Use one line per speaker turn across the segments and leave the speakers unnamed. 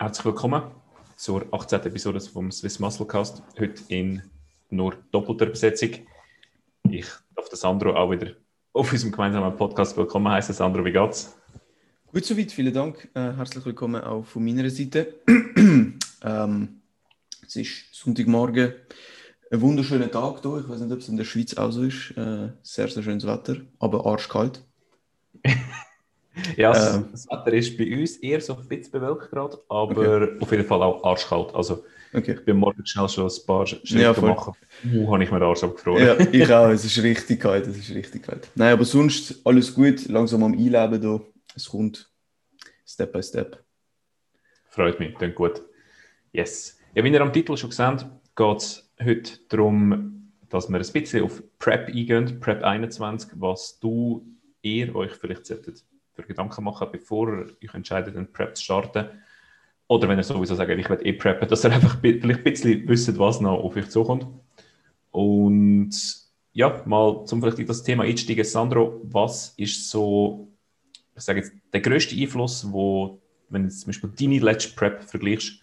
Herzlich willkommen zur 18. Episode vom Swiss Muscle Cast. Heute in nur doppelter Besetzung. Ich darf Sandro auch wieder auf unserem gemeinsamen Podcast willkommen heißen. Sandro, wie geht's?
Gut soweit, vielen Dank. Äh, herzlich willkommen auch von meiner Seite. ähm, es ist Sonntagmorgen, ein wunderschöner Tag hier. Ich weiß nicht, ob es in der Schweiz auch so ist. Äh, sehr, sehr schönes Wetter, aber arschkalt.
ja, ähm, das Wetter ist bei uns eher so ein bisschen bewölkt gerade, aber okay. auf jeden Fall auch arschkalt. Also, okay. ich bin morgen schnell schon ein paar Schritte ja, machen. Uh, habe ich mir den Arsch abgefroren.
Ja, ich auch. Es ist richtig kalt. Es ist richtig kalt. Nein, aber sonst alles gut. Langsam am Einleben hier. Es kommt Step by Step.
Freut mich, klingt gut. Yes. Ja, wie ihr am Titel schon gesehen geht es heute darum, dass wir ein bisschen auf Prep eingehen, Prep 21, was du, ihr euch vielleicht solltet für Gedanken machen, bevor ihr euch entscheidet, einen Prep zu starten. Oder wenn ihr sowieso sagt, ich werde eh preppen, dass ihr einfach vielleicht ein bisschen wisst, was noch auf euch zukommt. Und ja, mal zum vielleicht in das Thema einsteigen. Sandro, was ist so, ich sage jetzt, der größte Einfluss, wo, wenn du zum Beispiel deine letzte Prep vergleichst,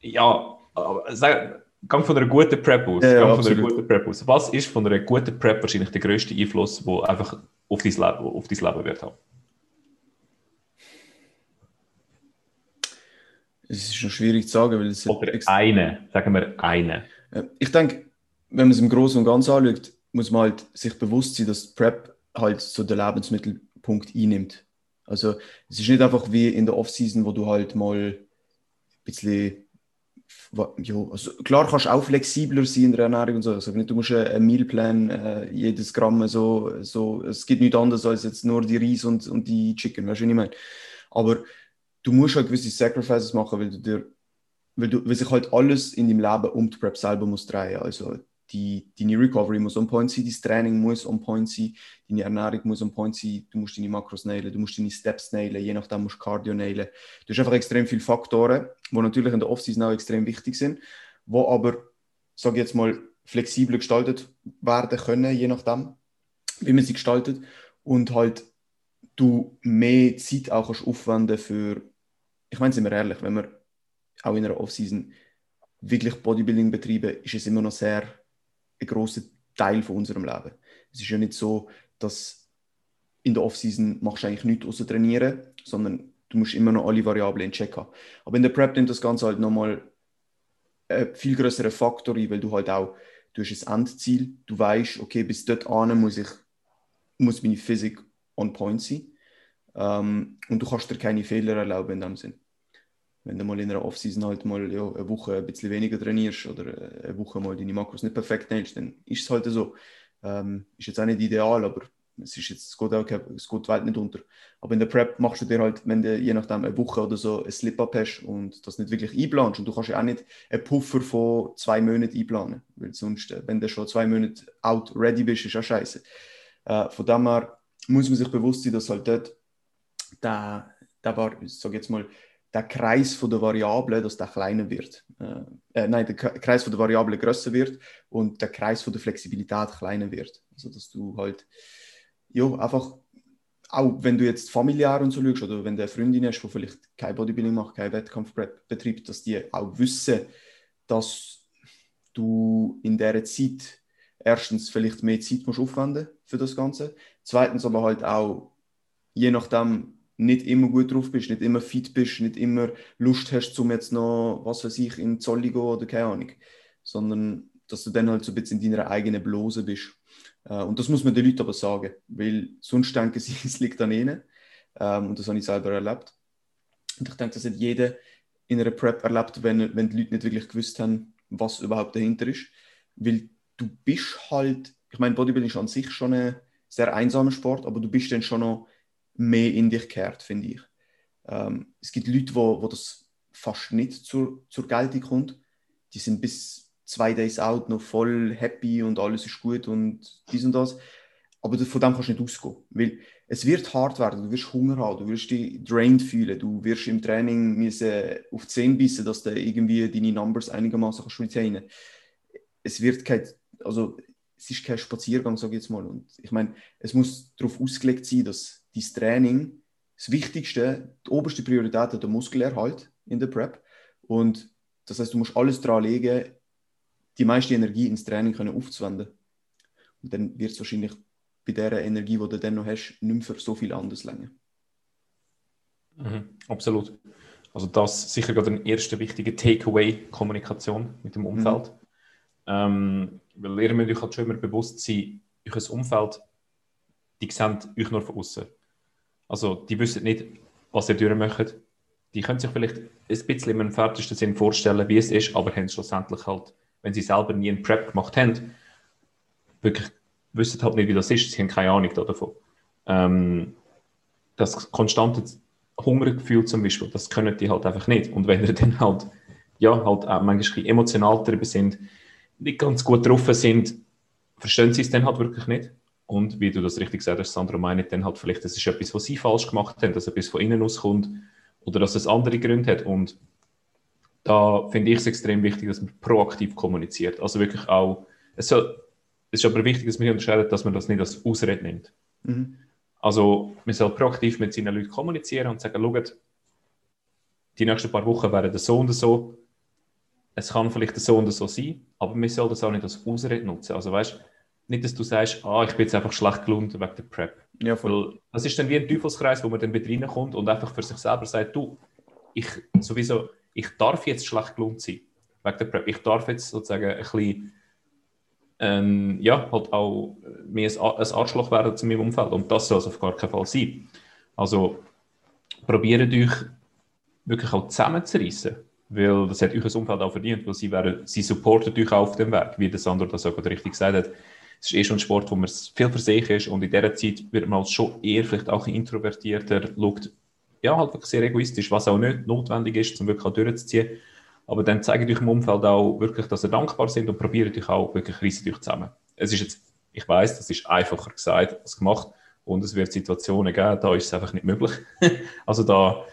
ja, sag, gang von einer guten Prep aus. Ja, gang von einer guten Prep aus. Was ist von einer guten Prep wahrscheinlich der größte Einfluss, der einfach auf dein, Leben, auf dein Leben wird haben?
Es ist schon schwierig zu sagen, weil es
Oder eine, sagen wir eine.
Ich denke, wenn man es im Großen und Ganzen anschaut, muss man halt sich bewusst sein, dass Prep halt so den Lebensmittelpunkt einnimmt. Also es ist nicht einfach wie in der Offseason, wo du halt mal ein bisschen ja, also klar kannst du auch flexibler sein in der Ernährung und so. Also nicht, du musst einen Mealplan, äh, jedes Gramm so, so, es gibt nichts anderes als jetzt nur die Reis und, und die Chicken, weißt du, was ich meine? Aber du musst halt gewisse Sacrifices machen, weil du dir, weil du, weil sich halt alles in deinem Leben um die Prep selber muss drehen. Also die, deine Recovery muss on point sein, dein Training muss on point sein, deine Ernährung muss on point sein, du musst deine Makros nailen, du musst deine Steps nailen, je nachdem musst du Cardio nailen. Du hast einfach extrem viele Faktoren, die natürlich in der Offseason auch extrem wichtig sind, die aber, sage ich jetzt mal, flexibel gestaltet werden können, je nachdem, wie man sie gestaltet und halt du mehr Zeit auch kannst aufwenden für, ich meine, sind wir ehrlich, wenn wir auch in einer Offseason wirklich Bodybuilding betreiben, ist es immer noch sehr ein großer Teil von unserem Leben. Es ist ja nicht so, dass in der Offseason machst du eigentlich nichts außer trainieren, sondern du musst immer noch alle Variablen in Check haben. Aber in der Prep nimmt das Ganze halt nochmal einen viel größeren Faktor weil du halt auch, du hast ein Endziel, du weißt, okay, bis dort an muss ich, muss meine Physik on point sein. Ähm, und du kannst dir keine Fehler erlauben in dem Sinn wenn du mal in einer Offseason halt mal ja, eine Woche ein bisschen weniger trainierst oder äh, eine Woche mal deine Makros nicht perfekt hältst, dann ist es halt so. Ähm, ist jetzt auch nicht ideal, aber es, ist jetzt, es, geht auch, es geht die nicht unter. Aber in der Prep machst du dir halt, wenn du je nachdem eine Woche oder so ein Slip-Up hast und das nicht wirklich einplanst und du kannst ja auch nicht einen Puffer von zwei Monaten einplanen, weil sonst, äh, wenn du schon zwei Monate out ready bist, ist auch scheiße. Äh, von dem her muss man sich bewusst sein, dass halt dort der war, ich sage jetzt mal, der Kreis von der Variablen, dass der kleiner wird. Äh, äh, nein, der Kreis von der Variablen größer wird und der Kreis von der Flexibilität kleiner wird. Also dass du halt, ja, einfach, auch wenn du jetzt familiär und so schaust oder wenn eine Freundin hast, die vielleicht kein Bodybuilding macht, kein Wettkampf betreibt, dass die auch wissen, dass du in dieser Zeit erstens vielleicht mehr Zeit musst aufwenden für das Ganze, zweitens aber halt auch, je nachdem, nicht immer gut drauf bist, nicht immer fit bist, nicht immer Lust hast, um jetzt noch, was weiß ich, in Zolli gehen oder keine Ahnung. Sondern, dass du dann halt so ein bisschen in deiner eigenen Blose bist. Äh, und das muss man den Leuten aber sagen, weil sonst denken sie, es liegt an ihnen. Ähm, und das habe ich selber erlebt. Und ich denke, das hat jeder in einer Prep erlebt, wenn, wenn die Leute nicht wirklich gewusst haben, was überhaupt dahinter ist. Weil du bist halt, ich meine, Bodybuilding ist an sich schon ein sehr einsamer Sport, aber du bist dann schon noch mehr in dich kehrt, finde ich. Ähm, es gibt Leute, wo, wo das fast nicht zur, zur Geltung kommt. Die sind bis zwei Days out noch voll happy und alles ist gut und dies und das. Aber von dem kannst du nicht ausgehen. Weil es wird hart werden, du wirst Hunger haben, du wirst dich drained fühlen, du wirst im Training müssen auf die Zähne bissen, dass du irgendwie deine Numbers einigermaßen kannst retainen. Es wird kein, also es ist kein Spaziergang, sage ich jetzt mal. Und ich meine, es muss darauf ausgelegt sein, dass dein Training das Wichtigste, die oberste Priorität hat der Muskelerhalt in der Prep. Und das heißt, du musst alles daran legen, die meiste Energie ins Training können aufzuwenden. Und dann wird es wahrscheinlich bei der Energie, die du dann noch hast, nicht mehr für so viel anderes länger.
Mhm, absolut. Also das ist sicher gerade ein erster wichtiger Takeaway, Kommunikation mit dem Umfeld. Mhm. Ähm, weil ihr müsst euch halt schon immer bewusst sein, euer Umfeld, die sehen euch nur von außen. Also die wissen nicht, was ihr durchmacht. Die können sich vielleicht ein bisschen im entferntesten Sinn vorstellen, wie es ist, aber haben schlussendlich halt, wenn sie selber nie einen Prep gemacht haben, wirklich wissen halt nicht, wie das ist. Sie haben keine Ahnung davon. Ähm, das konstante Hungergefühl zum Beispiel, das können die halt einfach nicht. Und wenn ihr dann halt, ja, halt auch manchmal emotional darüber sind, nicht ganz gut drauf sind, verstehen sie es dann halt wirklich nicht. Und wie du das richtig gesagt hast, Sandro meint dann halt vielleicht, das ist etwas, was sie falsch gemacht haben, dass etwas von innen auskommt oder dass es andere Gründe hat. Und da finde ich es extrem wichtig, dass man proaktiv kommuniziert. Also wirklich auch, es, soll, es ist aber wichtig, dass man unterscheidet, dass man das nicht als Ausrede nimmt. Mhm. Also man soll proaktiv mit seinen Leuten kommunizieren und sagen, schaut, die nächsten paar Wochen werden so und so. Es kann vielleicht so und so sein, aber man soll das auch nicht als Ausrede nutzen. Also weißt nicht, dass du sagst, ah, ich bin jetzt einfach schlecht gelohnt wegen der Prep. Ja, voll. das ist dann wie ein Teufelskreis, wo man dann mit reinkommt und einfach für sich selber sagt, du, ich sowieso, ich darf jetzt schlecht gelohnt sein wegen der Prep. Ich darf jetzt sozusagen ein bisschen, ähm, ja, halt auch mehr ein Arschloch werden zu meinem Umfeld und das soll es auf gar keinen Fall sein. Also probiert euch wirklich auch zusammenzureißen, weil das hat euch das Umfeld auch verdient, weil sie, werden, sie supportet euch auch auf dem Weg, wie der Sandro das auch richtig gesagt hat es ist eh schon ein Sport, wo man viel für sich ist und in dieser Zeit wird man als schon eher vielleicht auch introvertierter, schaut ja, halt wirklich sehr egoistisch, was auch nicht notwendig ist, um wirklich auch durchzuziehen. Aber dann zeigt euch im Umfeld auch wirklich, dass ihr dankbar sind und probiert euch auch wirklich reissen euch zusammen. Es ist jetzt, ich weiß, das ist einfacher gesagt als gemacht und es wird Situationen geben, da ist es einfach nicht möglich. also da,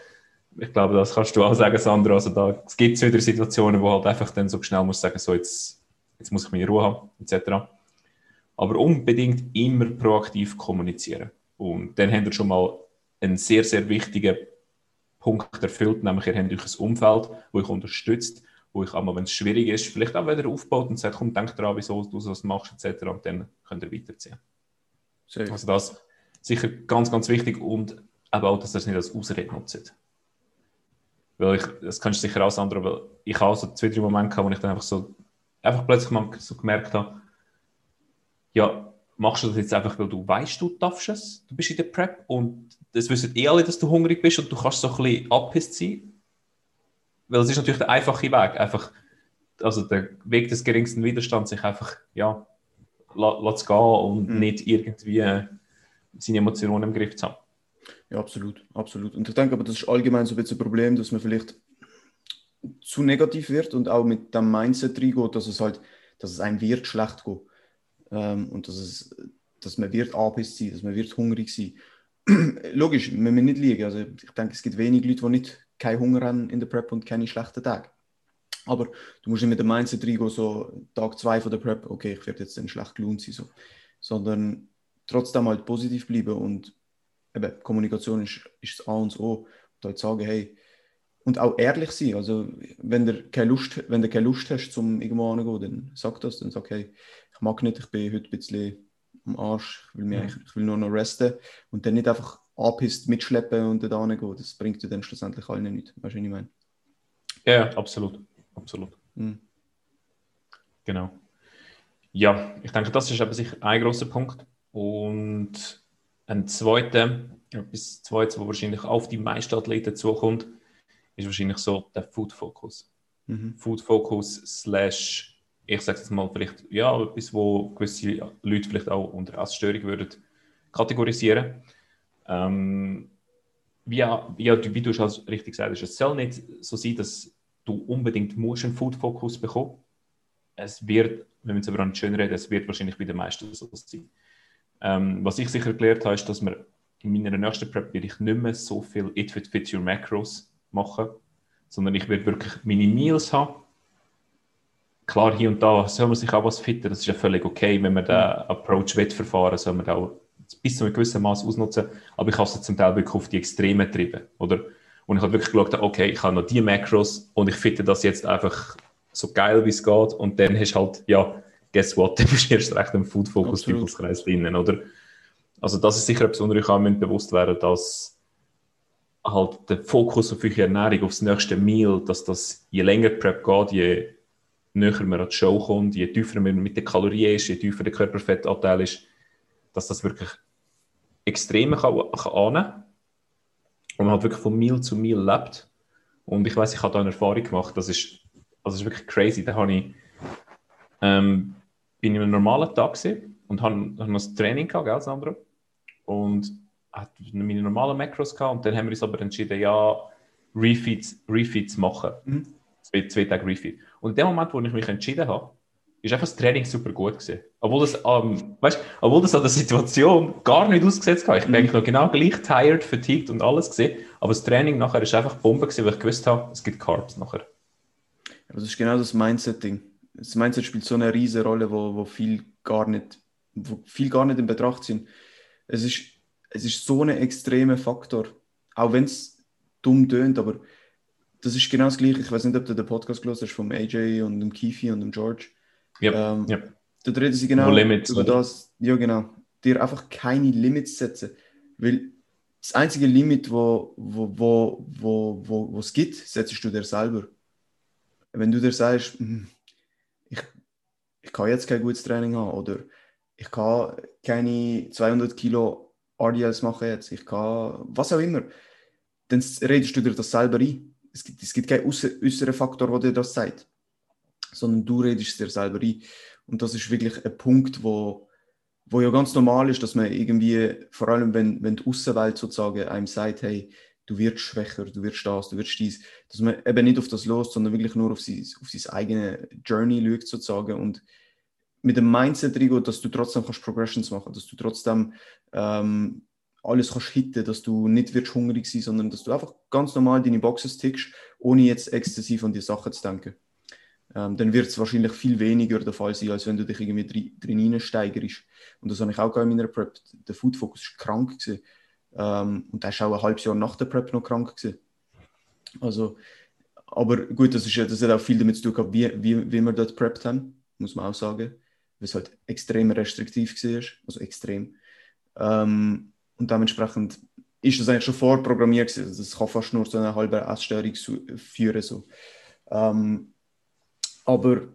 ich glaube, das kannst du auch sagen, Sandra, also da gibt es wieder Situationen, wo halt einfach dann so schnell muss sagen, so jetzt, jetzt muss ich meine Ruhe haben, etc. Aber unbedingt immer proaktiv kommunizieren. Und dann habt ihr schon mal einen sehr, sehr wichtigen Punkt erfüllt, nämlich ihr habt euch ein Umfeld, wo euch unterstützt, wo euch einmal, wenn es schwierig ist, vielleicht auch wieder aufbaut und sagt, komm, denk daran, wieso du das machst, etc. Und dann könnt ihr weiterziehen. Sehr also das sicher ganz, ganz wichtig und aber auch, dass ihr es nicht als Ausrede nutzt. Weil ich, das kannst du sicher auch Sandra, weil ich auch so zwei, drei Momente gehabt, wo ich dann einfach so, einfach plötzlich mal so gemerkt habe, ja, machst du das jetzt einfach, weil du weißt, du darfst es, du bist in der Prep und das wissen eh alle, dass du hungrig bist und du kannst so ein bisschen abpisst sein. Weil es ist natürlich der einfache Weg, einfach, also der Weg des geringsten Widerstands, sich einfach, ja, lass gehen und mhm. nicht irgendwie äh, seine Emotionen im Griff zu haben.
Ja, absolut, absolut. Und ich denke aber, das ist allgemein so ein bisschen ein Problem, dass man vielleicht zu negativ wird und auch mit dem Mindset reingeht, dass es halt, dass es einem wird schlecht geht ähm, und dass, es, dass man wird angepisst sein, dass man wird hungrig sein. Logisch, wir müssen nicht liegen. Also ich denke, es gibt wenig Leute, die nicht keinen Hunger haben in der Prep und keine schlechten Tage. Aber du musst nicht mit dem Mindset reingehen, so Tag 2 von der Prep, okay, ich werde jetzt dann schlecht gelohnt sein, so. sondern trotzdem halt positiv bleiben und eben, Kommunikation ist, ist das A und O. Und halt sagen, hey, und auch ehrlich sein. Also, wenn du keine Lust, wenn du keine Lust hast, zum irgendwo hinzugehen, dann sag das, dann sag, hey, mag nicht, ich bin heute ein bisschen am Arsch, ich will, mich mhm. ich will nur noch resten und dann nicht einfach anpisst mitschleppen und da gehen. Das bringt dir dann schlussendlich allen nichts. Weißt du, was ich meine?
Ja, absolut. Absolut. Mhm. Genau. Ja, ich denke, das ist aber sicher ein großer Punkt. Und ein zweiter, etwas zweites, wo wahrscheinlich auf die meisten Athleten zukommt, ist wahrscheinlich so der Food Focus. Mhm. Food Focus slash ich sage jetzt mal vielleicht, ja, etwas, wo gewisse Leute vielleicht auch unter Essstörung würden kategorisieren. Ähm, wie, ja, wie du schon richtig gesagt hast, es soll nicht so sein, dass du unbedingt musst einen Food-Fokus bekommen Es wird, wenn wir jetzt aber nicht schön reden, es wird wahrscheinlich bei den meisten so sein. Ähm, was ich sicher gelernt habe, ist, dass wir in meiner nächsten Prep werde ich nicht mehr so viel It Fit Fit Your Macros machen, sondern ich werde wirklich meine Meals haben klar, hier und da soll man sich auch was finden, das ist ja völlig okay, wenn man den Approach will verfahren, soll man auch bis zu einem gewissen Maß ausnutzen, aber ich habe es zum Teil wirklich auf die Extreme getrieben, oder? Und ich habe wirklich geschaut, okay, ich habe noch die Macros und ich finde das jetzt einfach so geil, wie es geht. Und dann hast du halt, ja, guess what, dann bist du erst recht im Food-Focus-Teufelskreis drinnen, oder? Also das ist sicher etwas, wo ich auch bewusst werden dass halt der Fokus auf eure Ernährung, aufs nächste Meal, dass das je länger Prep geht, je näher man an die Show kommt, je tiefer man mit den Kalorien ist, je tiefer der Körperfettanteil ist, dass das wirklich extrem kann, kann annehmen und man halt wirklich von Meal zu Meal lebt. Und ich weiß, ich habe da eine Erfahrung gemacht, das ist, also das ist wirklich crazy. Da habe ich, ähm, bin ich einem normalen Tag und habe, habe noch ein Training gehabt, gell, Sandro? Und hatte meine normalen Macros gehabt und dann haben wir uns aber entschieden, ja, Refeeds, Refeeds machen. Mhm. Zwei, zwei Tage Refeed. Und in dem Moment, wo ich mich entschieden habe, ist einfach das Training super gut gewesen. Obwohl das, ähm, weißt, obwohl das an der Situation gar nicht ausgesetzt war. Ich bin mhm. eigentlich noch genau gleich tired, fatigued und alles gesehen. Aber das Training nachher ist einfach Bombe gewesen, weil ich gewusst habe, es gibt Carbs nachher.
Das ist genau das Mindset-Ding. Das Mindset spielt so eine riesige Rolle, wo, wo viel gar nicht, wo viel gar nicht in Betracht sind. Es ist, es ist so ein extremer Faktor. Auch wenn es dumm tönt, aber das ist genau das Gleiche. Ich weiß nicht, ob du den Podcast gelesen hast vom AJ und dem Kifi und dem George.
Yep. Ähm, yep.
Dort reden sie genau Limits, über oder? das. Ja, genau. Dir einfach keine Limits setzen. Weil das einzige Limit, wo, wo, wo, wo, wo, wo es gibt, setzt du dir selber. Wenn du dir sagst, hm, ich, ich kann jetzt kein gutes Training haben oder ich kann keine 200 Kilo RDLs machen jetzt, ich kann was auch immer, dann redest du dir das selber ein es gibt, es gibt keinen äußeren Faktor, der dir das sagt, sondern du redest es dir selber ein. Und das ist wirklich ein Punkt, wo, wo ja ganz normal ist, dass man irgendwie, vor allem wenn, wenn die Außenwelt sozusagen einem sagt, hey, du wirst schwächer, du wirst das, du wirst dies, dass man eben nicht auf das los, sondern wirklich nur auf sein, auf sein eigene Journey schaut sozusagen und mit dem Mindset reingeht, dass du trotzdem kannst Progressions machen, dass du trotzdem ähm, alles kannst hitten, dass du nicht wirst hungrig sein, sondern dass du einfach ganz normal deine Boxes tickst, ohne jetzt exzessiv an die Sachen zu denken. Ähm, dann wird es wahrscheinlich viel weniger der Fall sein, als wenn du dich irgendwie drin steigerst. Und das habe ich auch in meiner Prep. Der Food Focus war krank. Ähm, und der war auch ein halbes Jahr nach der Prep noch krank. Gewesen. Also, aber gut, das, ist, das hat auch viel damit zu tun gehabt, wie, wie, wie wir dort prepped haben, muss man auch sagen. Weil es halt extrem restriktiv war. Also extrem. Ähm, und dementsprechend ist das eigentlich schon vorprogrammiert. Also das kann fast nur zu einer halben Essstörung führen. So. Ähm, aber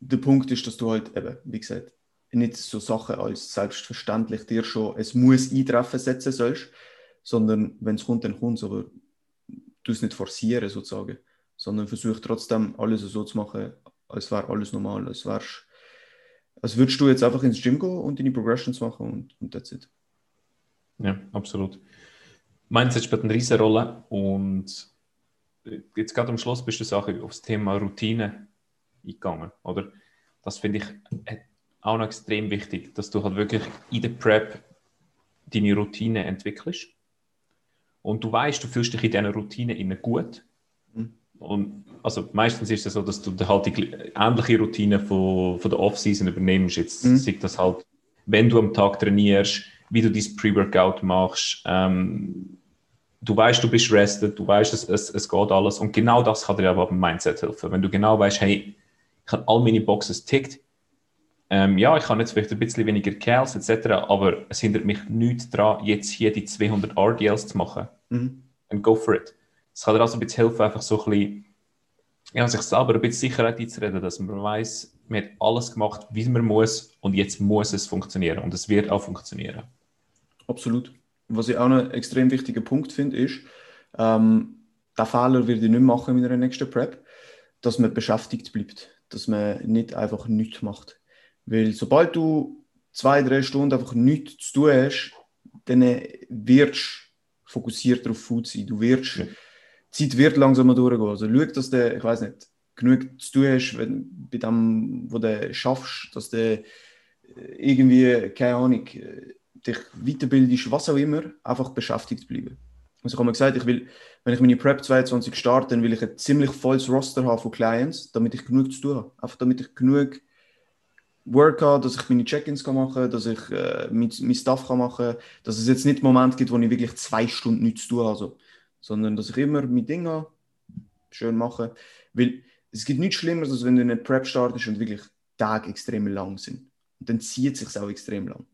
der Punkt ist, dass du halt eben, wie gesagt, nicht so Sachen als selbstverständlich dir schon, es muss eintreffen setzen sollst, sondern wenn es kommt, dann kommt es, aber du es nicht forcieren sozusagen, sondern versuch trotzdem alles so zu machen, als wäre alles normal, als wärst, als würdest du jetzt einfach ins Gym gehen und deine Progressions machen und, und that's it.
Ja, absolut. Mindset spielt eine riesige Rolle und jetzt gerade am Schluss bist du Sache aufs Thema Routine eingegangen, oder? Das finde ich auch noch extrem wichtig, dass du halt wirklich in der Prep deine Routine entwickelst und du weißt, du fühlst dich in dieser Routine immer gut. Mhm. Und also meistens ist es so, dass du halt die ähnliche Routine von, von der Off-Season übernimmst. Jetzt mhm. sieht das halt, wenn du am Tag trainierst, wie du dein Pre-Workout machst. Ähm, du weißt, du bist rested, du weißt, es, es, es geht alles. Und genau das kann dir aber beim Mindset helfen. Wenn du genau weißt, hey, ich habe all meine Boxes tickt. Ähm, ja, ich habe jetzt vielleicht ein bisschen weniger Kerls etc., aber es hindert mich nichts daran, jetzt hier die 200 RDLs zu machen. Mhm. And go for it. Es kann dir also ein bisschen helfen, einfach so ein bisschen, ja, sich selber ein bisschen Sicherheit einzureden, dass man weiß, man hat alles gemacht, wie man muss und jetzt muss es funktionieren und es wird auch funktionieren.
Absolut. Was ich auch noch einen extrem wichtigen Punkt finde, ist, ähm, der Fehler werde ich nicht machen in meiner nächsten Prep, dass man beschäftigt bleibt, dass man nicht einfach nichts macht. Weil sobald du zwei, drei Stunden einfach nichts zu tun hast, dann wirst du fokussiert auf Food sein. Du wirst, ja. die Zeit wird langsamer durchgehen. Also schau, dass du, ich weiß nicht, genug zu tun hast, wenn, bei dem, wo du schaffst, dass du irgendwie, keine Ahnung, dich weiterbildest, was auch immer, einfach beschäftigt bleiben. Also ich habe mir gesagt, ich will, wenn ich meine Prep 22 starte, dann will ich ein ziemlich volles Roster haben von Clients, damit ich genug zu tun habe. Einfach damit ich genug, Work habe, dass ich meine Check-ins machen kann, dass ich äh, mein, mein Stuff kann machen kann, dass es jetzt nicht Moment gibt, wo ich wirklich zwei Stunden nichts zu tun habe, also, sondern dass ich immer mein Ding habe, schön mache. Weil es gibt nichts Schlimmeres, als wenn du in eine Prep startest und wirklich Tage extrem lang sind. Und dann zieht es sich auch extrem lang.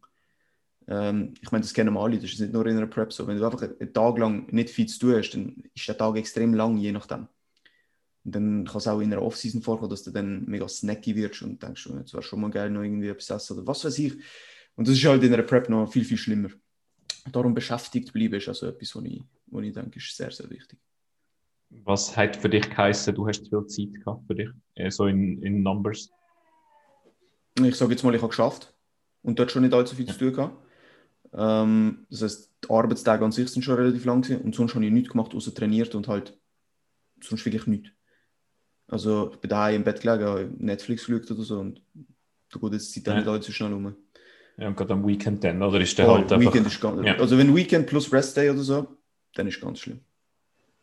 Ähm, ich meine, das kennen wir alle, das ist nicht nur in einer Prep so. Wenn du einfach einen Tag lang nicht viel zu tun hast, dann ist der Tag extrem lang, je nachdem. Und dann kann es auch in einer Offseason vorkommen, dass du dann mega snacky wirst und denkst, jetzt wäre schon mal geil, noch irgendwie etwas essen oder was weiß ich. Und das ist halt in einer Prep noch viel, viel schlimmer. Darum beschäftigt bleiben ist also etwas, was ich, was ich denke, ist sehr, sehr wichtig.
Was hat für dich geheißen, du hast viel Zeit gehabt für dich, äh, so in, in Numbers?
Ich sage jetzt mal, ich habe geschafft und dort schon nicht allzu viel zu tun gehabt. Ähm, das heißt, die Arbeitstage an sich sind schon relativ lang gewesen und sonst habe ich nichts gemacht, außer trainiert und halt sonst wirklich nichts. Also ich bin daheim im Bett gelegen, Netflix geschaut oder so und da geht jetzt die Zeit ja. nicht allzu schnell um.
Ja, und gerade am Weekend dann, oder ist der oh, halt
einfach... Weekend ist ganz, ja. Also wenn Weekend plus Rest Day oder so, dann ist ganz schlimm.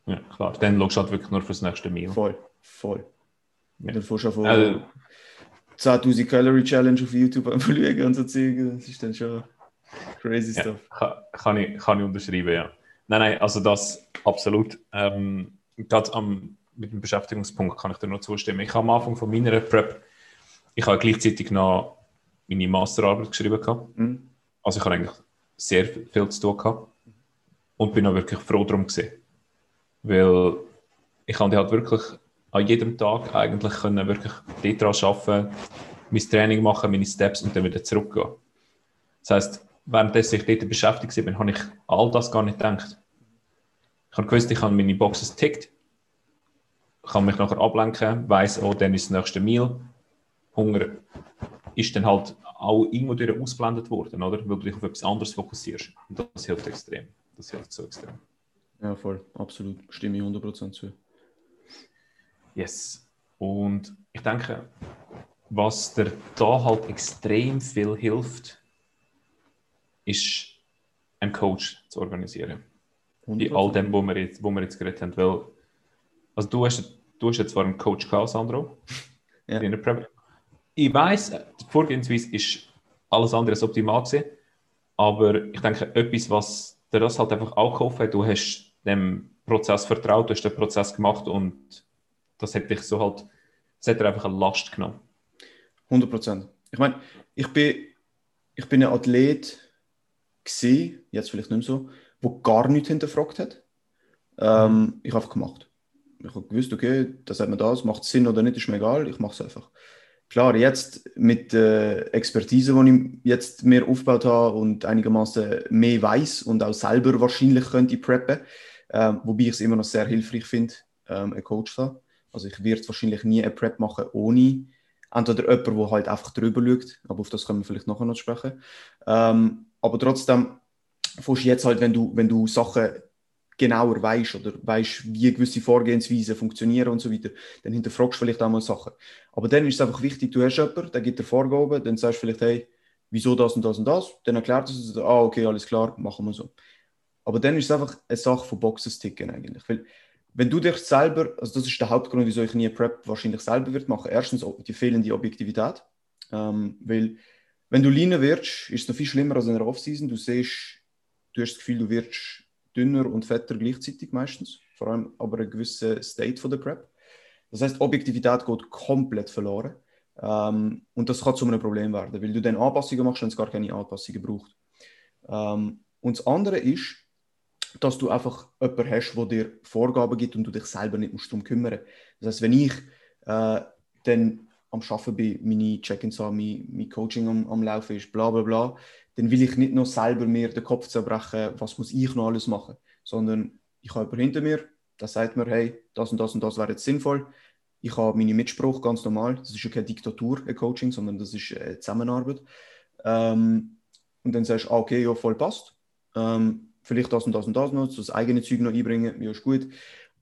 Ja, klar. Dann schaust du halt wirklich nur fürs nächste Meal.
Voll, voll. Ja. Dann fährst du von also, 10.000 Calorie Challenge auf YouTube anschauen und so Zeug. Das ist dann schon crazy
stuff. Ja, kann, ich, kann ich unterschreiben, ja. Nein, nein, also das absolut. Ähm, gerade am, mit dem Beschäftigungspunkt kann ich dir nur zustimmen. Ich habe am Anfang von meiner Prep, ich habe gleichzeitig noch meine Masterarbeit geschrieben gehabt. Mhm. Also ich habe eigentlich sehr viel zu tun gehabt und bin auch wirklich froh darum gesehen. Weil ich konnte halt wirklich an jedem Tag eigentlich können wirklich dort arbeiten, mein Training machen, meine Steps und dann wieder zurückgehen. Das heisst, währenddessen ich dort beschäftigt war, habe ich all das gar nicht gedacht. Ich habe gewusst, ich habe meine Boxes tickt, kann mich nachher ablenken, weiss, oh, dann ist das nächste Meal. Hunger ist dann halt auch irgendwo durch ausblendet worden, oder? Weil du dich auf etwas anderes fokussierst. Und das hilft extrem. Das hilft so extrem.
Ja, voll. Absolut. Stimme ich 100% zu.
Yes. Und ich denke, was dir da halt extrem viel hilft, ist, einen Coach zu organisieren. 100%. In all dem, wo wir jetzt, wo wir jetzt geredet haben. Weil, also du hast, du hast jetzt zwar einen Coach gehabt, Sandro, ja. in der Premier. Ich weiß, die Vorgehensweise ist alles andere als optimal gewesen, aber ich denke, etwas, was dir das halt einfach auch geholfen hat, du hast dem Prozess vertraut, du hast den Prozess gemacht und das hat dich so halt, das hat dir einfach eine Last genommen.
100 Prozent. Ich meine, ich bin, ich bin ein Athlet gesehen, jetzt vielleicht nicht mehr so, wo gar nichts hinterfragt hat. Ähm, mhm. ich habe einfach gemacht. Ich habe gewusst, okay, das hat mir das, macht Sinn oder nicht, ist mir egal, ich mache es einfach. Klar, jetzt mit der Expertise, die ich jetzt mehr aufgebaut habe und einigermaßen mehr weiß und auch selber wahrscheinlich könnte preppen, ähm, wobei ich es immer noch sehr hilfreich finde, ähm, einen Coach zu haben. Also ich werde wahrscheinlich nie eine Prep machen ohne entweder jemand, der halt einfach drüber schaut, aber auf das können wir vielleicht nachher noch sprechen. Ähm, aber trotzdem, fährst jetzt halt, wenn du, wenn du Sachen genauer weißt oder weißt, wie gewisse Vorgehensweisen funktionieren und so weiter, dann hinterfragst du vielleicht auch mal Sachen. Aber dann ist es einfach wichtig, du hast jemanden, der gibt dir Vorgaben, dann sagst du vielleicht, hey, wieso das und das und das, dann erklärt es, ah, okay, alles klar, machen wir so. Aber dann ist es einfach eine Sache von Boxes ticken eigentlich. Weil, wenn du dich selber, also das ist der Hauptgrund, wieso ich nie Prep wahrscheinlich selber wird machen. Erstens die fehlende Objektivität, ähm, weil wenn du leaner wirst, ist es noch viel schlimmer als in einer Offseason. Du siehst, du hast das Gefühl, du wirst dünner und fetter gleichzeitig meistens, vor allem aber ein gewisser State von der Prep. Das heißt, Objektivität geht komplett verloren. Ähm, und das kann zu einem Problem werden, weil du dann Anpassungen machst, wenn es gar keine Anpassungen braucht. Ähm, und das andere ist, dass du einfach jemanden hast, der dir Vorgaben gibt und du dich selber nicht musst darum kümmern Das heißt, wenn ich äh, dann am Arbeiten bin, meine Check-ins habe, mein, mein, Coaching am, am Laufen ist, bla bla bla, dann will ich nicht noch selber mir den Kopf zerbrechen, was muss ich noch alles machen, sondern ich habe jemanden hinter mir, der sagt mir, hey, das und das und das wäre jetzt sinnvoll. Ich habe meine Mitspruch ganz normal, das ist ja keine Diktatur, ein Coaching, sondern das ist eine Zusammenarbeit. Ähm, und dann sagst du, ah, okay, ja, voll passt. Ähm, vielleicht das und das und das noch, das eigene Zeug noch einbringen, ja, ist gut.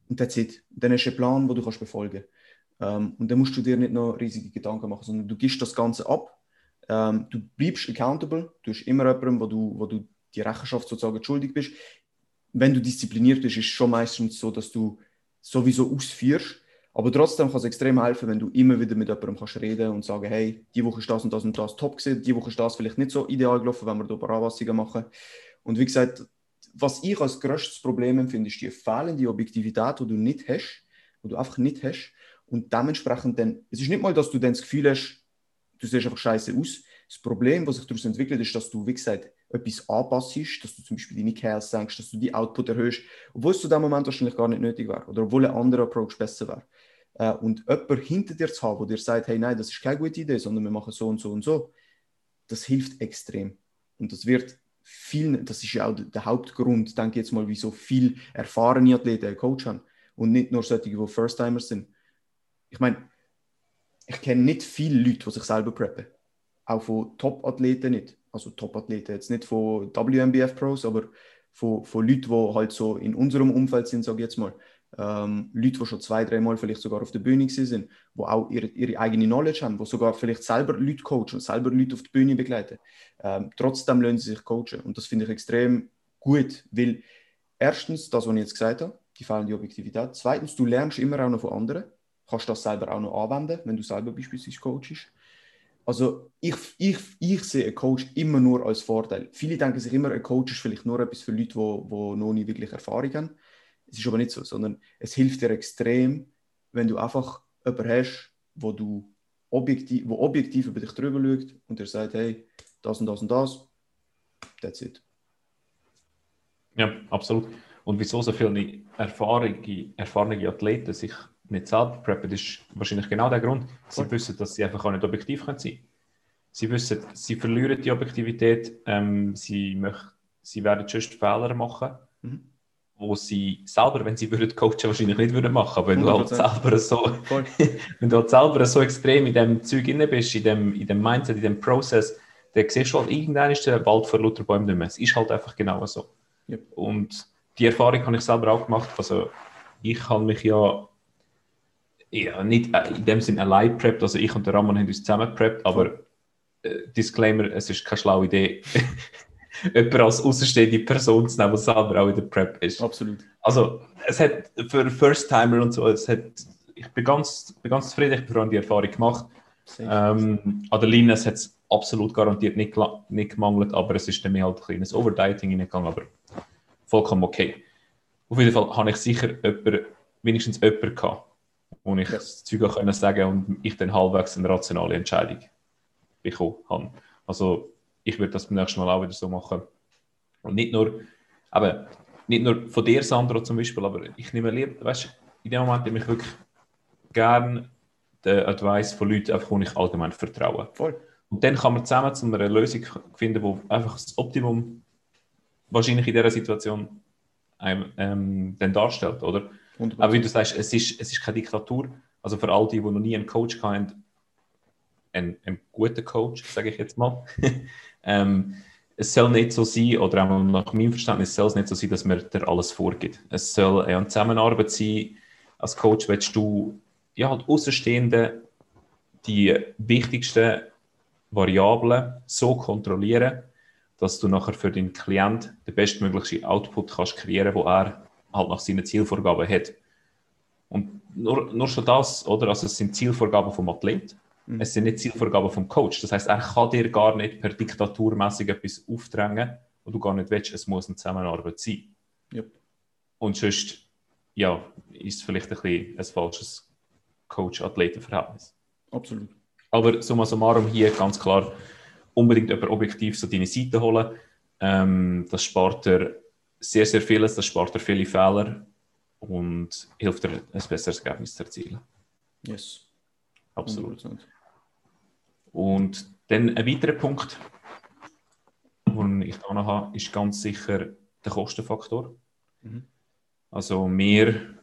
Und that's it. Dann hast du einen Plan, den du kannst befolgen kannst. Ähm, und dann musst du dir nicht noch riesige Gedanken machen, sondern du gibst das Ganze ab. Ähm, du bleibst accountable. Du hast immer jemanden, wo du, wo du die Rechenschaft sozusagen schuldig bist. Wenn du diszipliniert bist, ist es schon meistens so, dass du sowieso ausführst. Aber trotzdem kann es extrem helfen, wenn du immer wieder mit jemandem kannst reden und sagen, hey, die Woche ist das und das und das top gewesen, die Woche ist das vielleicht nicht so ideal gelaufen, wenn wir da Anpassungen machen. Und wie gesagt, was ich als größtes Problem empfinde, ist die fehlende Objektivität, die du nicht hast, die du einfach nicht hast. Und dementsprechend dann, es ist nicht mal, dass du dann das Gefühl hast, du siehst einfach scheiße aus. Das Problem, was sich daraus entwickelt, ist, dass du, wie gesagt, etwas anpasst, dass du zum Beispiel deine Kerls senkst, dass du die Output erhöhst, obwohl es zu dem Moment wahrscheinlich gar nicht nötig wäre oder obwohl ein anderer Approach besser wäre. Äh, und jemand hinter dir zu haben, der dir sagt, hey, nein, das ist keine gute Idee, sondern wir machen so und so und so, das hilft extrem. Und das wird viel, das ist ja auch der Hauptgrund, denke ich jetzt mal, wieso viele erfahrene Athleten einen Coach haben und nicht nur solche, die First-Timers sind. Ich meine, ich kenne nicht viele Leute, die sich selber preppen. Auch von Top-Athleten nicht. Also Top-Athleten, jetzt nicht von WMBF-Pros, aber von, von Leuten, die halt so in unserem Umfeld sind, sage ich jetzt mal ähm, Leute, die schon zwei, dreimal vielleicht sogar auf der Bühne sind, die auch ihre, ihre eigene Knowledge haben, die sogar vielleicht selber Leute coachen, selber Leute auf die Bühne begleiten. Ähm, trotzdem lernen sie sich coachen. Und das finde ich extrem gut, weil erstens, das, was ich jetzt gesagt habe, die fehlende Objektivität. Zweitens, du lernst immer auch noch von anderen. Kannst das selber auch noch anwenden, wenn du selber beispielsweise coachst. Also ich, ich, ich sehe einen Coach immer nur als Vorteil. Viele denken sich immer, ein Coach ist vielleicht nur etwas für Leute, die, die noch nie wirklich Erfahrung haben. Es ist aber nicht so, sondern es hilft dir extrem, wenn du einfach jemanden hast, wo du objektiv, wo objektiv über dich drüber schaut und der sagt, hey, das und das und das, that's it.
Ja, absolut. Und wieso so viele erfahrene, erfahrene Athleten sich nicht selber preppen, ist wahrscheinlich genau der Grund. Sie cool. wissen, dass sie einfach auch nicht objektiv sein können. Sie wissen, sie verlieren die Objektivität, ähm, sie, möchten, sie werden sonst Fehler machen. Mhm wo sie selber, wenn sie würden coachen, wahrscheinlich nicht würden machen. Aber wenn 100%. du halt selber so, wenn du halt selber so extrem in dem Zeug inne bist, in dem, in dem Mindset, in dem Prozess, dann siehst du halt, irgendwann ist der Wald vor lauter Bäumen nicht mehr. Es ist halt einfach genau so. Yep. Und die Erfahrung habe ich selber auch gemacht. Also ich habe mich ja, ja nicht äh, in dem Sinne allein prepped, also ich und der Ramon haben uns zusammen prepped, aber äh, Disclaimer, es ist keine schlaue Idee, jemanden als außenstehende Person zu nehmen, die selber auch in der Prep ist.
Absolut.
Also, es hat für First-Timer und so, es hat, ich bin ganz, bin ganz zufrieden, ich habe vor allem die Erfahrung gemacht. Ähm, an der Linie hat es absolut garantiert nicht, nicht gemangelt, aber es ist dann mir halt ein kleines Overdieting reingegangen, aber vollkommen okay. Auf jeden Fall habe ich sicher jemanden, wenigstens jemanden gehabt, wo ich das Zeug auch können sagen und ich dann halbwegs eine rationale Entscheidung bekommen habe. Also ich würde das beim nächsten Mal auch wieder so machen. Und nicht nur, aber nicht nur von dir, Sandro, zum Beispiel, aber ich nehme lieber, weißt du, in dem Moment nehme ich wirklich gerne den Advice von Leuten, einfach, wo ich allgemein vertraue.
Voll.
Und dann kann man zusammen zu einer Lösung finden, die einfach das Optimum wahrscheinlich in dieser Situation einem, ähm, dann darstellt, oder? 100%. Aber wie du sagst, es ist, es ist keine Diktatur. Also für all die, die noch nie einen Coach hatten, ein, ein guter Coach, sage ich jetzt mal, Ähm, es soll nicht so sein, oder auch nach meinem Verständnis soll es nicht so sein, dass man dir alles vorgibt. Es soll eine Zusammenarbeit sein. Als Coach willst du ja, halt Außenstehende die wichtigsten Variablen so kontrollieren, dass du nachher für den Klient den bestmöglichen Output kannst kreieren, wo er halt nach seinen Zielvorgaben hat. Und nur, nur schon das, oder? Also es sind Zielvorgaben vom Athlet Mhm. Es sind nicht Zielvorgaben vom Coach. Das heißt, er kann dir gar nicht per Diktaturmäßig etwas aufdrängen, wo du gar nicht willst. Es muss eine Zusammenarbeit sein.
Yep.
Und sonst, ja, ist es vielleicht ein, bisschen ein falsches Coach-Athleten-Verhältnis.
Absolut.
Aber summa summarum hier ganz klar unbedingt über objektiv so deine Seite holen. Ähm, das spart dir sehr, sehr vieles, das spart dir viele Fehler und hilft dir, ein besseres Ergebnis zu erzielen.
Yes.
Absolut. 100%. Und dann ein weiterer Punkt, den ich da noch habe, ist ganz sicher der Kostenfaktor. Mhm. Also wir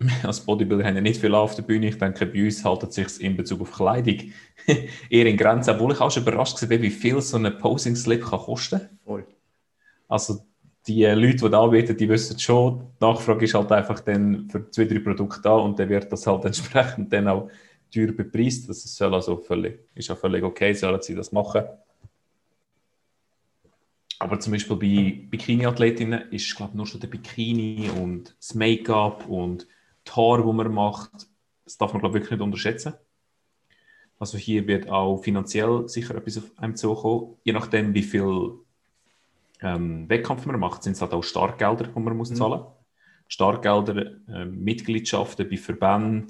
als Bodybuilder haben ja nicht viel auf der Bühne. Ich denke, bei uns haltet sich in Bezug auf Kleidung eher in Grenzen, obwohl ich auch schon überrascht war, wie viel so ein Posing Slip kann kosten
kann.
Also die Leute, die da anbieten, die wissen schon, die Nachfrage ist halt einfach dann für zwei, drei Produkte da und dann wird das halt entsprechend dann auch teuer bepreist. Das soll also völlig, ist ja völlig okay, sollen sie das machen. Aber zum Beispiel bei Bikini-Athletinnen ist, glaube nur schon der Bikini und das Make-up und die Haare, die man macht das darf man, glaube ich, wirklich nicht unterschätzen. Also hier wird auch finanziell sicher etwas auf einem zukommen, je nachdem, wie viel ähm, Wettkampf man macht, sind es halt auch Startgelder, die man muss mhm. zahlen muss. Startgelder, äh, Mitgliedschaften bei Verbänden,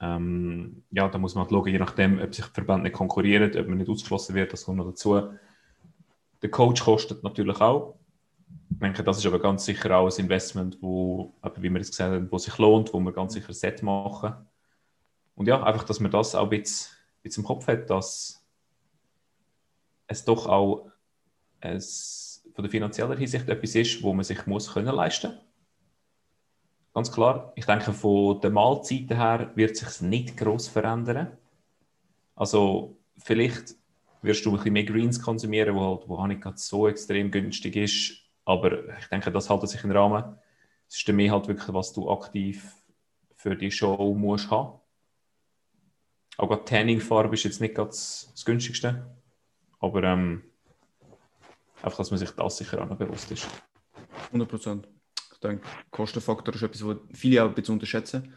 ähm, ja, da muss man halt schauen, je nachdem, ob sich Verbände nicht konkurrieren, ob man nicht ausgeschlossen wird, das kommt noch dazu. Der Coach kostet natürlich auch. Ich denke, das ist aber ganz sicher auch ein Investment, wo, wie wir es gesehen haben, wo sich lohnt, wo wir ganz sicher ein Set machen. Und ja, einfach, dass man das auch ein bisschen, ein bisschen im Kopf hat, dass es doch auch es von der finanziellen Hinsicht etwas ist, wo man sich muss können leisten Ganz klar. Ich denke, von den Mahlzeiten her wird sich nicht groß verändern. Also vielleicht wirst du ein bisschen mehr Greens konsumieren, wo, halt, wo nicht so extrem günstig ist. Aber ich denke, das hält sich im Rahmen. Es ist mehr halt wirklich, was du aktiv für die Show musst haben. Auch die Tanning-Farbe ist jetzt nicht ganz das günstigste. Aber ähm, einfach, dass man sich das sicher auch noch bewusst ist.
100 Prozent. Ich denke, Kostenfaktor ist etwas, was viele auch ein bisschen unterschätzen.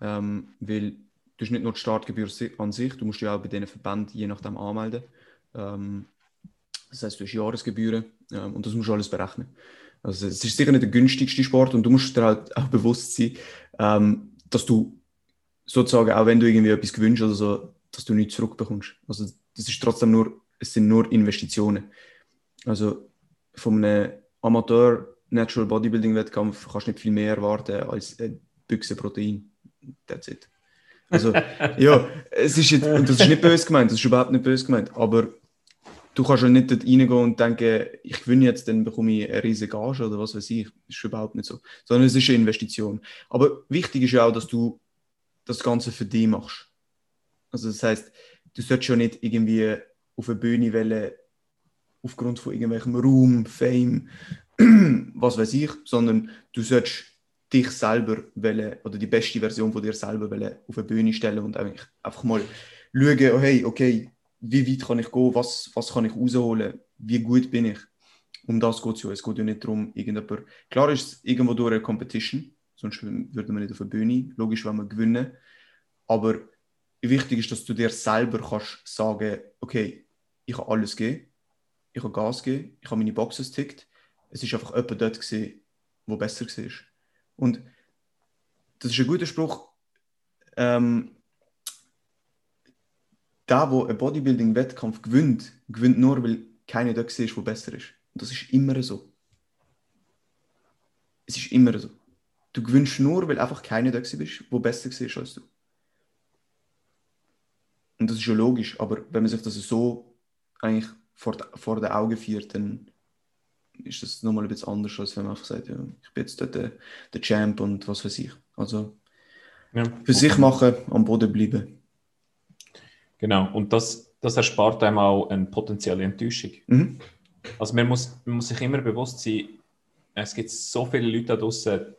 Ähm, weil du hast nicht nur die Startgebühr an sich, du musst dich auch bei diesen Verbänden je nachdem anmelden. Ähm, das heißt, du hast Jahresgebühren ähm, und das musst du alles berechnen. Also es ist sicher nicht der günstigste Sport und du musst dir halt auch bewusst sein, ähm, dass du sozusagen, auch wenn du irgendwie etwas gewünscht oder so, dass du nichts zurückbekommst. Also das ist trotzdem nur, es sind nur Investitionen. Also von einem Amateur Natural Bodybuilding Wettkampf kannst du nicht viel mehr erwarten als eine Büchse Protein. That's it. Also, ja, es ist jetzt, und das ist nicht böse gemeint, das ist überhaupt nicht böse gemeint, aber du kannst ja nicht dort reingehen und denken, ich gewinne jetzt, dann bekomme ich eine riesige Gage oder was weiß ich. Das ist überhaupt nicht so. Sondern es ist eine Investition. Aber wichtig ist ja auch, dass du das Ganze für dich machst. Also das heißt, du solltest ja nicht irgendwie auf eine Bühne wählen, aufgrund von irgendwelchem Ruhm, Fame, was weiß ich, sondern du solltest dich selber wählen, oder die beste Version von dir selber wählen, auf eine Bühne stellen und einfach mal schauen, oh hey, okay, wie weit kann ich gehen, was, was kann ich rausholen, wie gut bin ich. Um das geht es ja. Es geht ja nicht darum, irgendjemand. Klar ist es irgendwo durch eine Competition, sonst würde man nicht auf eine Bühne. Logisch, wenn wir gewinnen. Aber wichtig ist, dass du dir selber kannst sagen, okay, ich habe alles gegeben, ich habe Gas gegeben, ich habe meine Boxes tickt. Es ist einfach jemand dort gewesen, wo besser war. Und das ist ein guter Spruch. Ähm, der, der einen Bodybuilding-Wettkampf gewinnt, gewinnt nur, weil keiner da war, der besser ist. Und das ist immer so. Es ist immer so. Du gewinnst nur, weil einfach keiner da war, der besser war als du. Und das ist ja logisch, aber wenn man sich das so eigentlich vor, vor den Augen führt, dann ist das nochmal ein bisschen anders, als wenn man einfach sagt, ja, ich bin jetzt der, der Champ und was weiß ich. Also ja. für sich machen, am Boden bleiben.
Genau, und das, das erspart einem auch eine potenzielle Enttäuschung. Mhm. Also man muss, man muss sich immer bewusst sein, es gibt so viele Leute da draußen,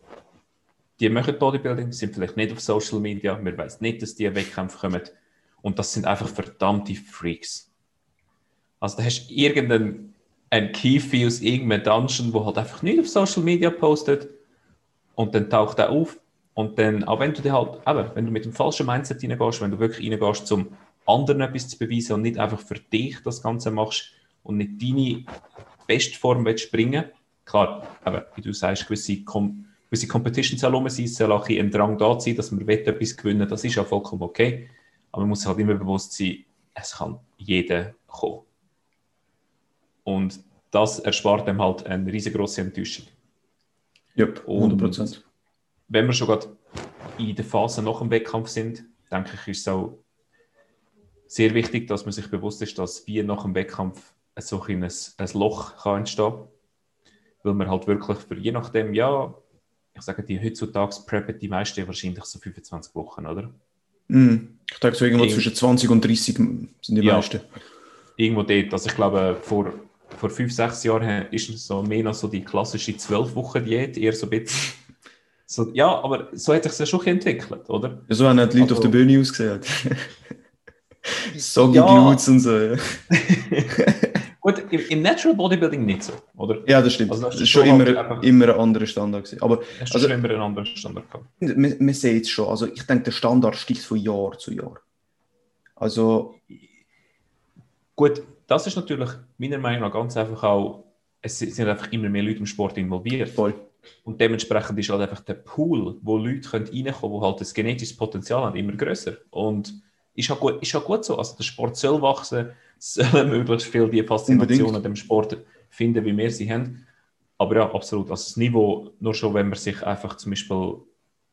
die machen Bodybuilding, sind vielleicht nicht auf Social Media, man weiß nicht, dass die Wettkämpfe kommen und das sind einfach verdammte Freaks. Also da hast du irgendeinen ein Kiefi aus irgendeinem Dungeon, wo halt einfach nicht auf Social Media postet und dann taucht er auf und dann, auch wenn du dir halt, eben, wenn du mit dem falschen Mindset reingehst, wenn du wirklich reingehst, zum anderen etwas zu beweisen und nicht einfach für dich das Ganze machst und nicht deine Bestform willst. Klar, aber wie du sagst, gewisse, Com gewisse Competitions herum sein, soll auch ein Drang da sein, dass man etwas gewinnen das ist auch vollkommen okay. Aber man muss halt immer bewusst sein, es kann jeder kommen. Und das erspart einem halt eine riesengroße Enttäuschung.
Ja, yep, 100%. Und
wenn wir schon gerade in der Phase nach dem Wettkampf sind, denke ich, ist es auch sehr wichtig, dass man sich bewusst ist, dass wie nach dem Wettkampf so ein, ein, Loch kann entstehen kann. Weil man halt wirklich für je nachdem, ja, ich sage, die heutzutage preppen die meisten wahrscheinlich so 25 Wochen, oder?
Mm, ich denke so irgendwo Irgend zwischen 20 und 30 sind die ja, meisten.
Irgendwo dort. Also ich glaube, vor, vor 5, 6 Jahren ist es so mehr noch so die klassische 12-Wochen-Diät, eher so ein bisschen. So, ja, aber so hat sich ja schon entwickelt, oder?
Ja, so haben die Leute also, auf der Bühne ausgesehen. Soggy ja. Glutes und so. Ja.
Gut, im, im, Natural Bodybuilding nicht so, oder?
Ja, das stimmt. Also das, das ist schon immer, halt immer ein anderer Standard. Gewesen. Aber,
hast also, schon immer ein anderer Standard gehabt?
Wir, wir sehen es schon. Also ich denke, der Standard steigt von Jahr zu Jahr. Also...
Gut, das ist natürlich meiner Meinung nach ganz einfach auch, es sind einfach immer mehr Leute im Sport involviert.
Voll.
Und dementsprechend ist halt einfach der Pool, wo Leute können reinkommen können, die halt das genetische Potenzial haben, immer größer. Und ist auch gut, ist auch gut so. Also der Sport soll wachsen, sollen möglichst viel die Faszination an dem Sport finden, wie wir sie haben. Aber ja, absolut. Also das Niveau, nur schon, wenn man sich einfach zum Beispiel,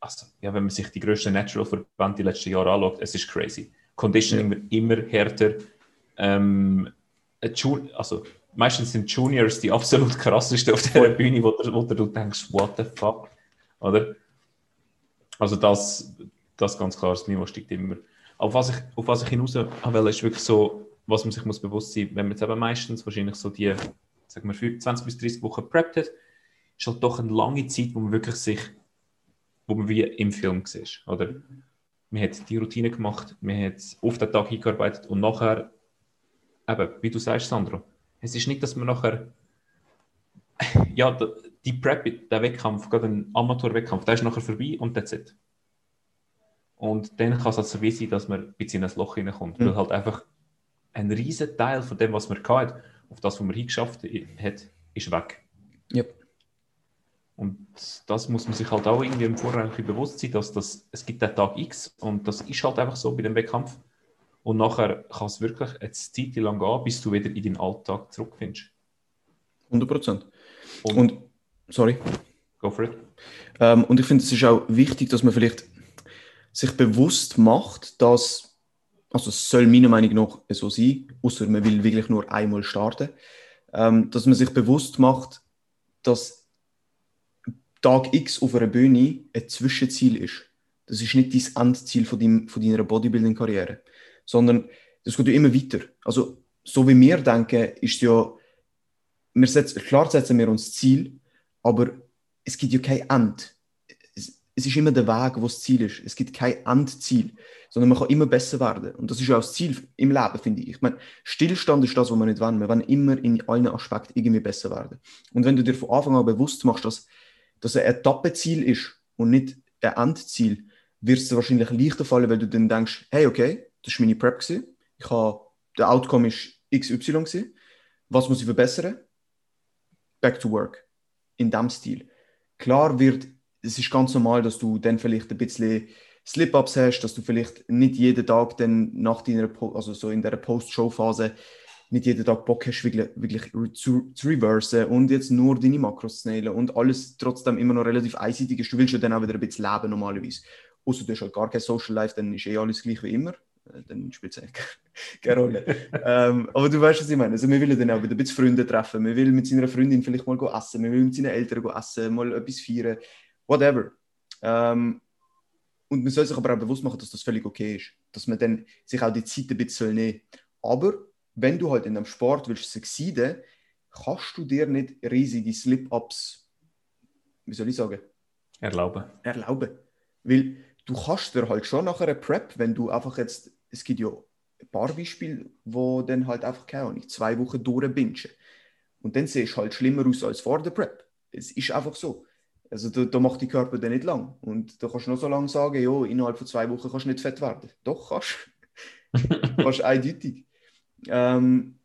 also, ja, wenn man sich die grössten Natural-Verbände die letzten Jahre anschaut, es ist crazy. Conditioning ja. wird immer härter. Ähm, also meistens sind Juniors die absolut krassesten auf der Bühne, wo, wo du denkst, what the fuck, oder? Also das, das ganz klar, das Niveau steigt immer. Auf was ich, auf was ich hinaus will, ist wirklich so, was man sich muss bewusst sein muss, wenn man jetzt eben meistens wahrscheinlich so die, sagen wir, 20 bis 30 Wochen prepped hat, ist halt doch eine lange Zeit, wo man wirklich sich, wo man wie im Film sieht, oder? Man hat die Routine gemacht, man hat auf den Tag hingearbeitet und nachher, eben, wie du sagst, Sandro, es ist nicht, dass man nachher, ja, die Prep, der Wettkampf, gerade ein Amateurwettkampf, der ist nachher vorbei und that's it. Und dann kann es halt so wie sein, dass man ein bisschen in ein Loch hineinkommt, mhm. weil halt einfach ein riesen Teil von dem, was man hat, auf das, was man hingeschafft hat, ist weg.
Yep.
Und das muss man sich halt auch irgendwie im Vorhinein bewusst sein, dass das, es gibt den Tag X und das ist halt einfach so bei dem Wettkampf. Und nachher kann es wirklich eine Zeit lang gehen, bis du wieder in deinen Alltag zurückfindest.
100 Prozent. Und, und, sorry.
Go for it.
Ähm, und ich finde, es ist auch wichtig, dass man vielleicht sich bewusst macht, dass, also es soll meiner Meinung nach so sein, außer man will wirklich nur einmal starten, ähm, dass man sich bewusst macht, dass Tag X auf einer Bühne ein Zwischenziel ist. Das ist nicht dein Endziel von, deinem, von deiner Bodybuilding-Karriere, sondern das geht ja immer weiter. Also, so wie wir denken, ist ja, wir setzen, klar setzen wir uns Ziel, aber es gibt ja kein End es ist immer der Weg, wo das Ziel ist. Es gibt kein Endziel, sondern man kann immer besser werden. Und das ist ja auch das Ziel im Leben, finde ich. Ich meine, Stillstand ist das, was wir nicht wollen. Wir wollen immer in allen Aspekten irgendwie besser werden. Und wenn du dir von Anfang an bewusst machst, dass das ein Etappenziel ist und nicht ein Endziel, wird es wahrscheinlich leichter fallen, weil du dann denkst, hey, okay, das war meine Prep. Ich habe, der Outcome ist XY. Gewesen. Was muss ich verbessern? Back to work. In dem Stil. Klar wird es ist ganz normal, dass du dann vielleicht ein bisschen Slip-Ups hast, dass du vielleicht nicht jeden Tag dann nach deiner, also so in der Post-Show-Phase nicht jeden Tag Bock hast, wirklich, wirklich zu, zu reversen und jetzt nur deine Makros zu nailen und alles trotzdem immer noch relativ einseitig ist. Du willst ja dann auch wieder ein bisschen leben normalerweise. Außer du hast halt gar kein Social Life, dann ist eh alles gleich wie immer. Äh, dann spielt es eigentlich keine Rolle. ähm, aber du weißt, was ich meine. Also, wir wollen dann auch wieder ein bisschen Freunde treffen. Wir will mit seiner Freundin vielleicht mal essen. Wir will mit seinen Eltern essen, mal etwas feiern whatever. Ähm, und man soll sich aber auch bewusst machen, dass das völlig okay ist. Dass man dann sich auch die Zeit ein bisschen nehmen Aber wenn du halt in einem Sport willst succeeden, kannst du dir nicht riesige Slip-Ups, wie soll ich sagen?
Erlauben.
Erlauben. Weil du kannst dir halt schon nach einer Prep, wenn du einfach jetzt, es gibt ja ein paar Beispiele, wo dann halt einfach, keine Ahnung, zwei Wochen durchbingen. Und dann siehst du halt schlimmer aus als vor der Prep. Es ist einfach so. Also da, da macht die Körper dann nicht lang. Und da kannst du noch so lange sagen, jo, innerhalb von zwei Wochen kannst du nicht fett werden. Doch, kannst du. kannst eindeutig. Ähm,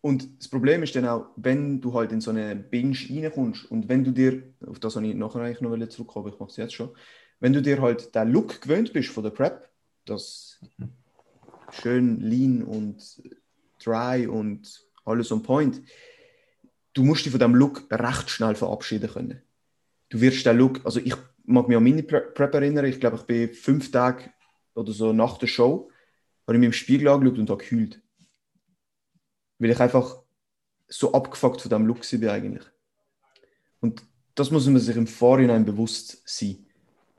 und das Problem ist dann auch, wenn du halt in so eine Binge reinkommst und wenn du dir, auf das habe ich nachher eigentlich noch zurückkommen, ich mache es jetzt schon, wenn du dir halt den Look gewöhnt bist von der Prep, das schön lean und dry und alles on point, du musst dich von dem Look recht schnell verabschieden können du wirst den Look, also ich mag mich an meine Prep erinnern, ich glaube, ich bin fünf Tage oder so nach der Show, habe ich mir im Spiegel angeschaut und habe gekühlt. Weil ich einfach so abgefuckt von diesem Look bin eigentlich. Und das muss man sich im Vorhinein bewusst sein,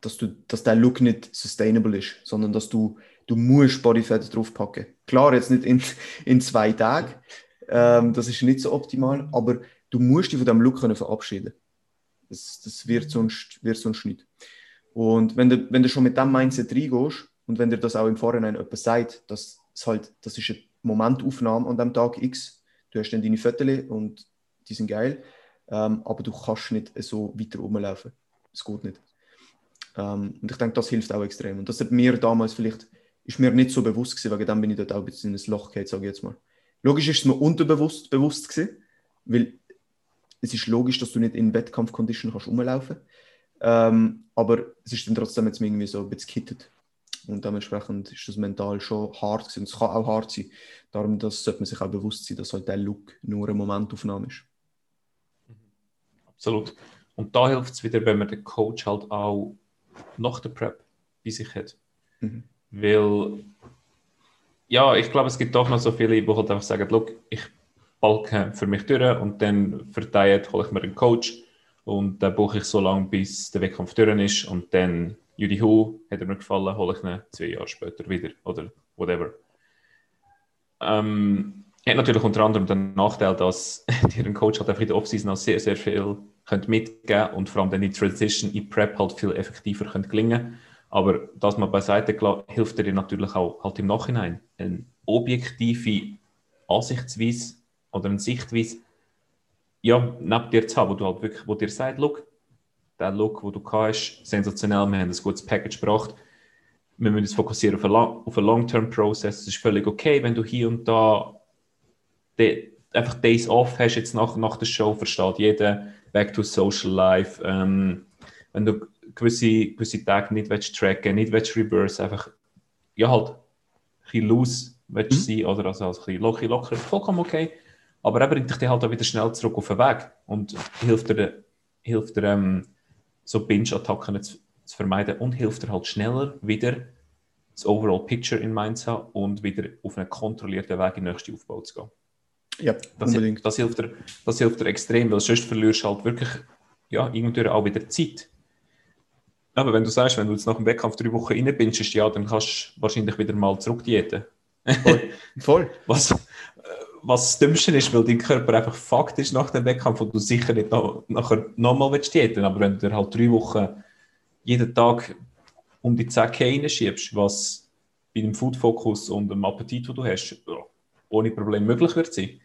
dass, du, dass der Look nicht sustainable ist, sondern dass du, du musst Bodyfat draufpacken. Klar, jetzt nicht in, in zwei Tagen, ähm, das ist nicht so optimal, aber du musst dich von diesem Look können verabschieden das, das wird, sonst, wird sonst nicht. Und wenn du, wenn du schon mit dem Mindset reingehst und wenn dir das auch im Vorhinein jemand sagt, dass es halt, das ist eine Momentaufnahme an dem Tag X, Du hast dann deine Fotos und die sind geil, ähm, aber du kannst nicht so weiter rumlaufen. Es geht nicht. Ähm, und ich denke, das hilft auch extrem. Und das hat mir damals vielleicht, ist mir nicht so bewusst gewesen, wegen dem bin ich dort auch ein bisschen in ein Loch gegangen, sage ich jetzt mal. Logisch ist es mir unterbewusst bewusst gewesen, weil es ist logisch, dass du nicht in Wettkampfcondition kannst rumlaufen. Ähm, aber es ist dann trotzdem jetzt irgendwie so ein bisschen gekittet. Und dementsprechend ist das mental schon hart gewesen. Und es kann auch hart sein. Darum das sollte man sich auch bewusst sein, dass halt der Look nur eine Momentaufnahme ist.
Absolut. Und da hilft es wieder, wenn man den Coach halt auch nach der Prep bei sich hat. Mhm. Weil, ja, ich glaube, es gibt doch noch so viele, die halt einfach sagen, look, ich balke für mich durch und dann Diet hole ich mir einen Coach und dann buche ich so lange, bis der Wettkampf durch ist und dann, Judy Hu, hat er mir gefallen, hole ich ihn zwei Jahre später wieder oder whatever. Ähm, hat natürlich unter anderem den Nachteil, dass dir ein Coach halt einfach in der Offseason auch sehr, sehr viel könnt mitgeben und vor allem dann die Transition in Prep halt viel effektiver könnt gelingen. Aber das mal beiseite klar, hilft dir natürlich auch halt im Nachhinein eine objektive Ansichtsweise oder eine Sichtweise ja, neben dir zu haben, wo du halt wirklich, wo dir sagt, look, der Look, den du hast, sensationell, wir haben ein gutes Package gebracht. Wir müssen uns fokussieren auf einen, Long-Term-Process. Es ist völlig okay, wenn du hier und da die, einfach Days off hast, jetzt nach, nach der Show, versteht jeder, back to social life. Ähm, wenn du gewisse, gewisse Tage nicht willst tracken, nicht willst reverse, einfach, ja halt, ein bisschen loose willst mhm. sein oder also, also ein bisschen locker, locker, vollkommen okay. Aber er bringt dich halt auch wieder schnell zurück auf den Weg und hilft dir, hilft dir ähm, so Binge-Attacken zu, zu, vermeiden und hilft dir halt schneller wieder das Overall Picture in Mind zu haben und wieder auf einen kontrollierten Weg in den nächsten Aufbau zu gehen.
Ja,
das, unbedingt. Das hilft, dir, das hilft dir extrem, weil sonst verlierst du halt wirklich ja, irgendwann auch wieder Zeit. Aber wenn du sagst, wenn du jetzt nach dem Wettkampf drei Wochen reinbindest, ja, dann kannst du wahrscheinlich wieder mal zurückdiäten.
Voll. Voll.
Was, was das Dümmste ist, weil dein Körper einfach faktisch nach dem Wettkampf und du sicher nicht noch, nachher nochmal willst diäten aber wenn du dir halt drei Wochen jeden Tag um die 10 K reinschiebst, was bei dem Food Focus und dem Appetit, den du hast, ohne Problem möglich wird sein,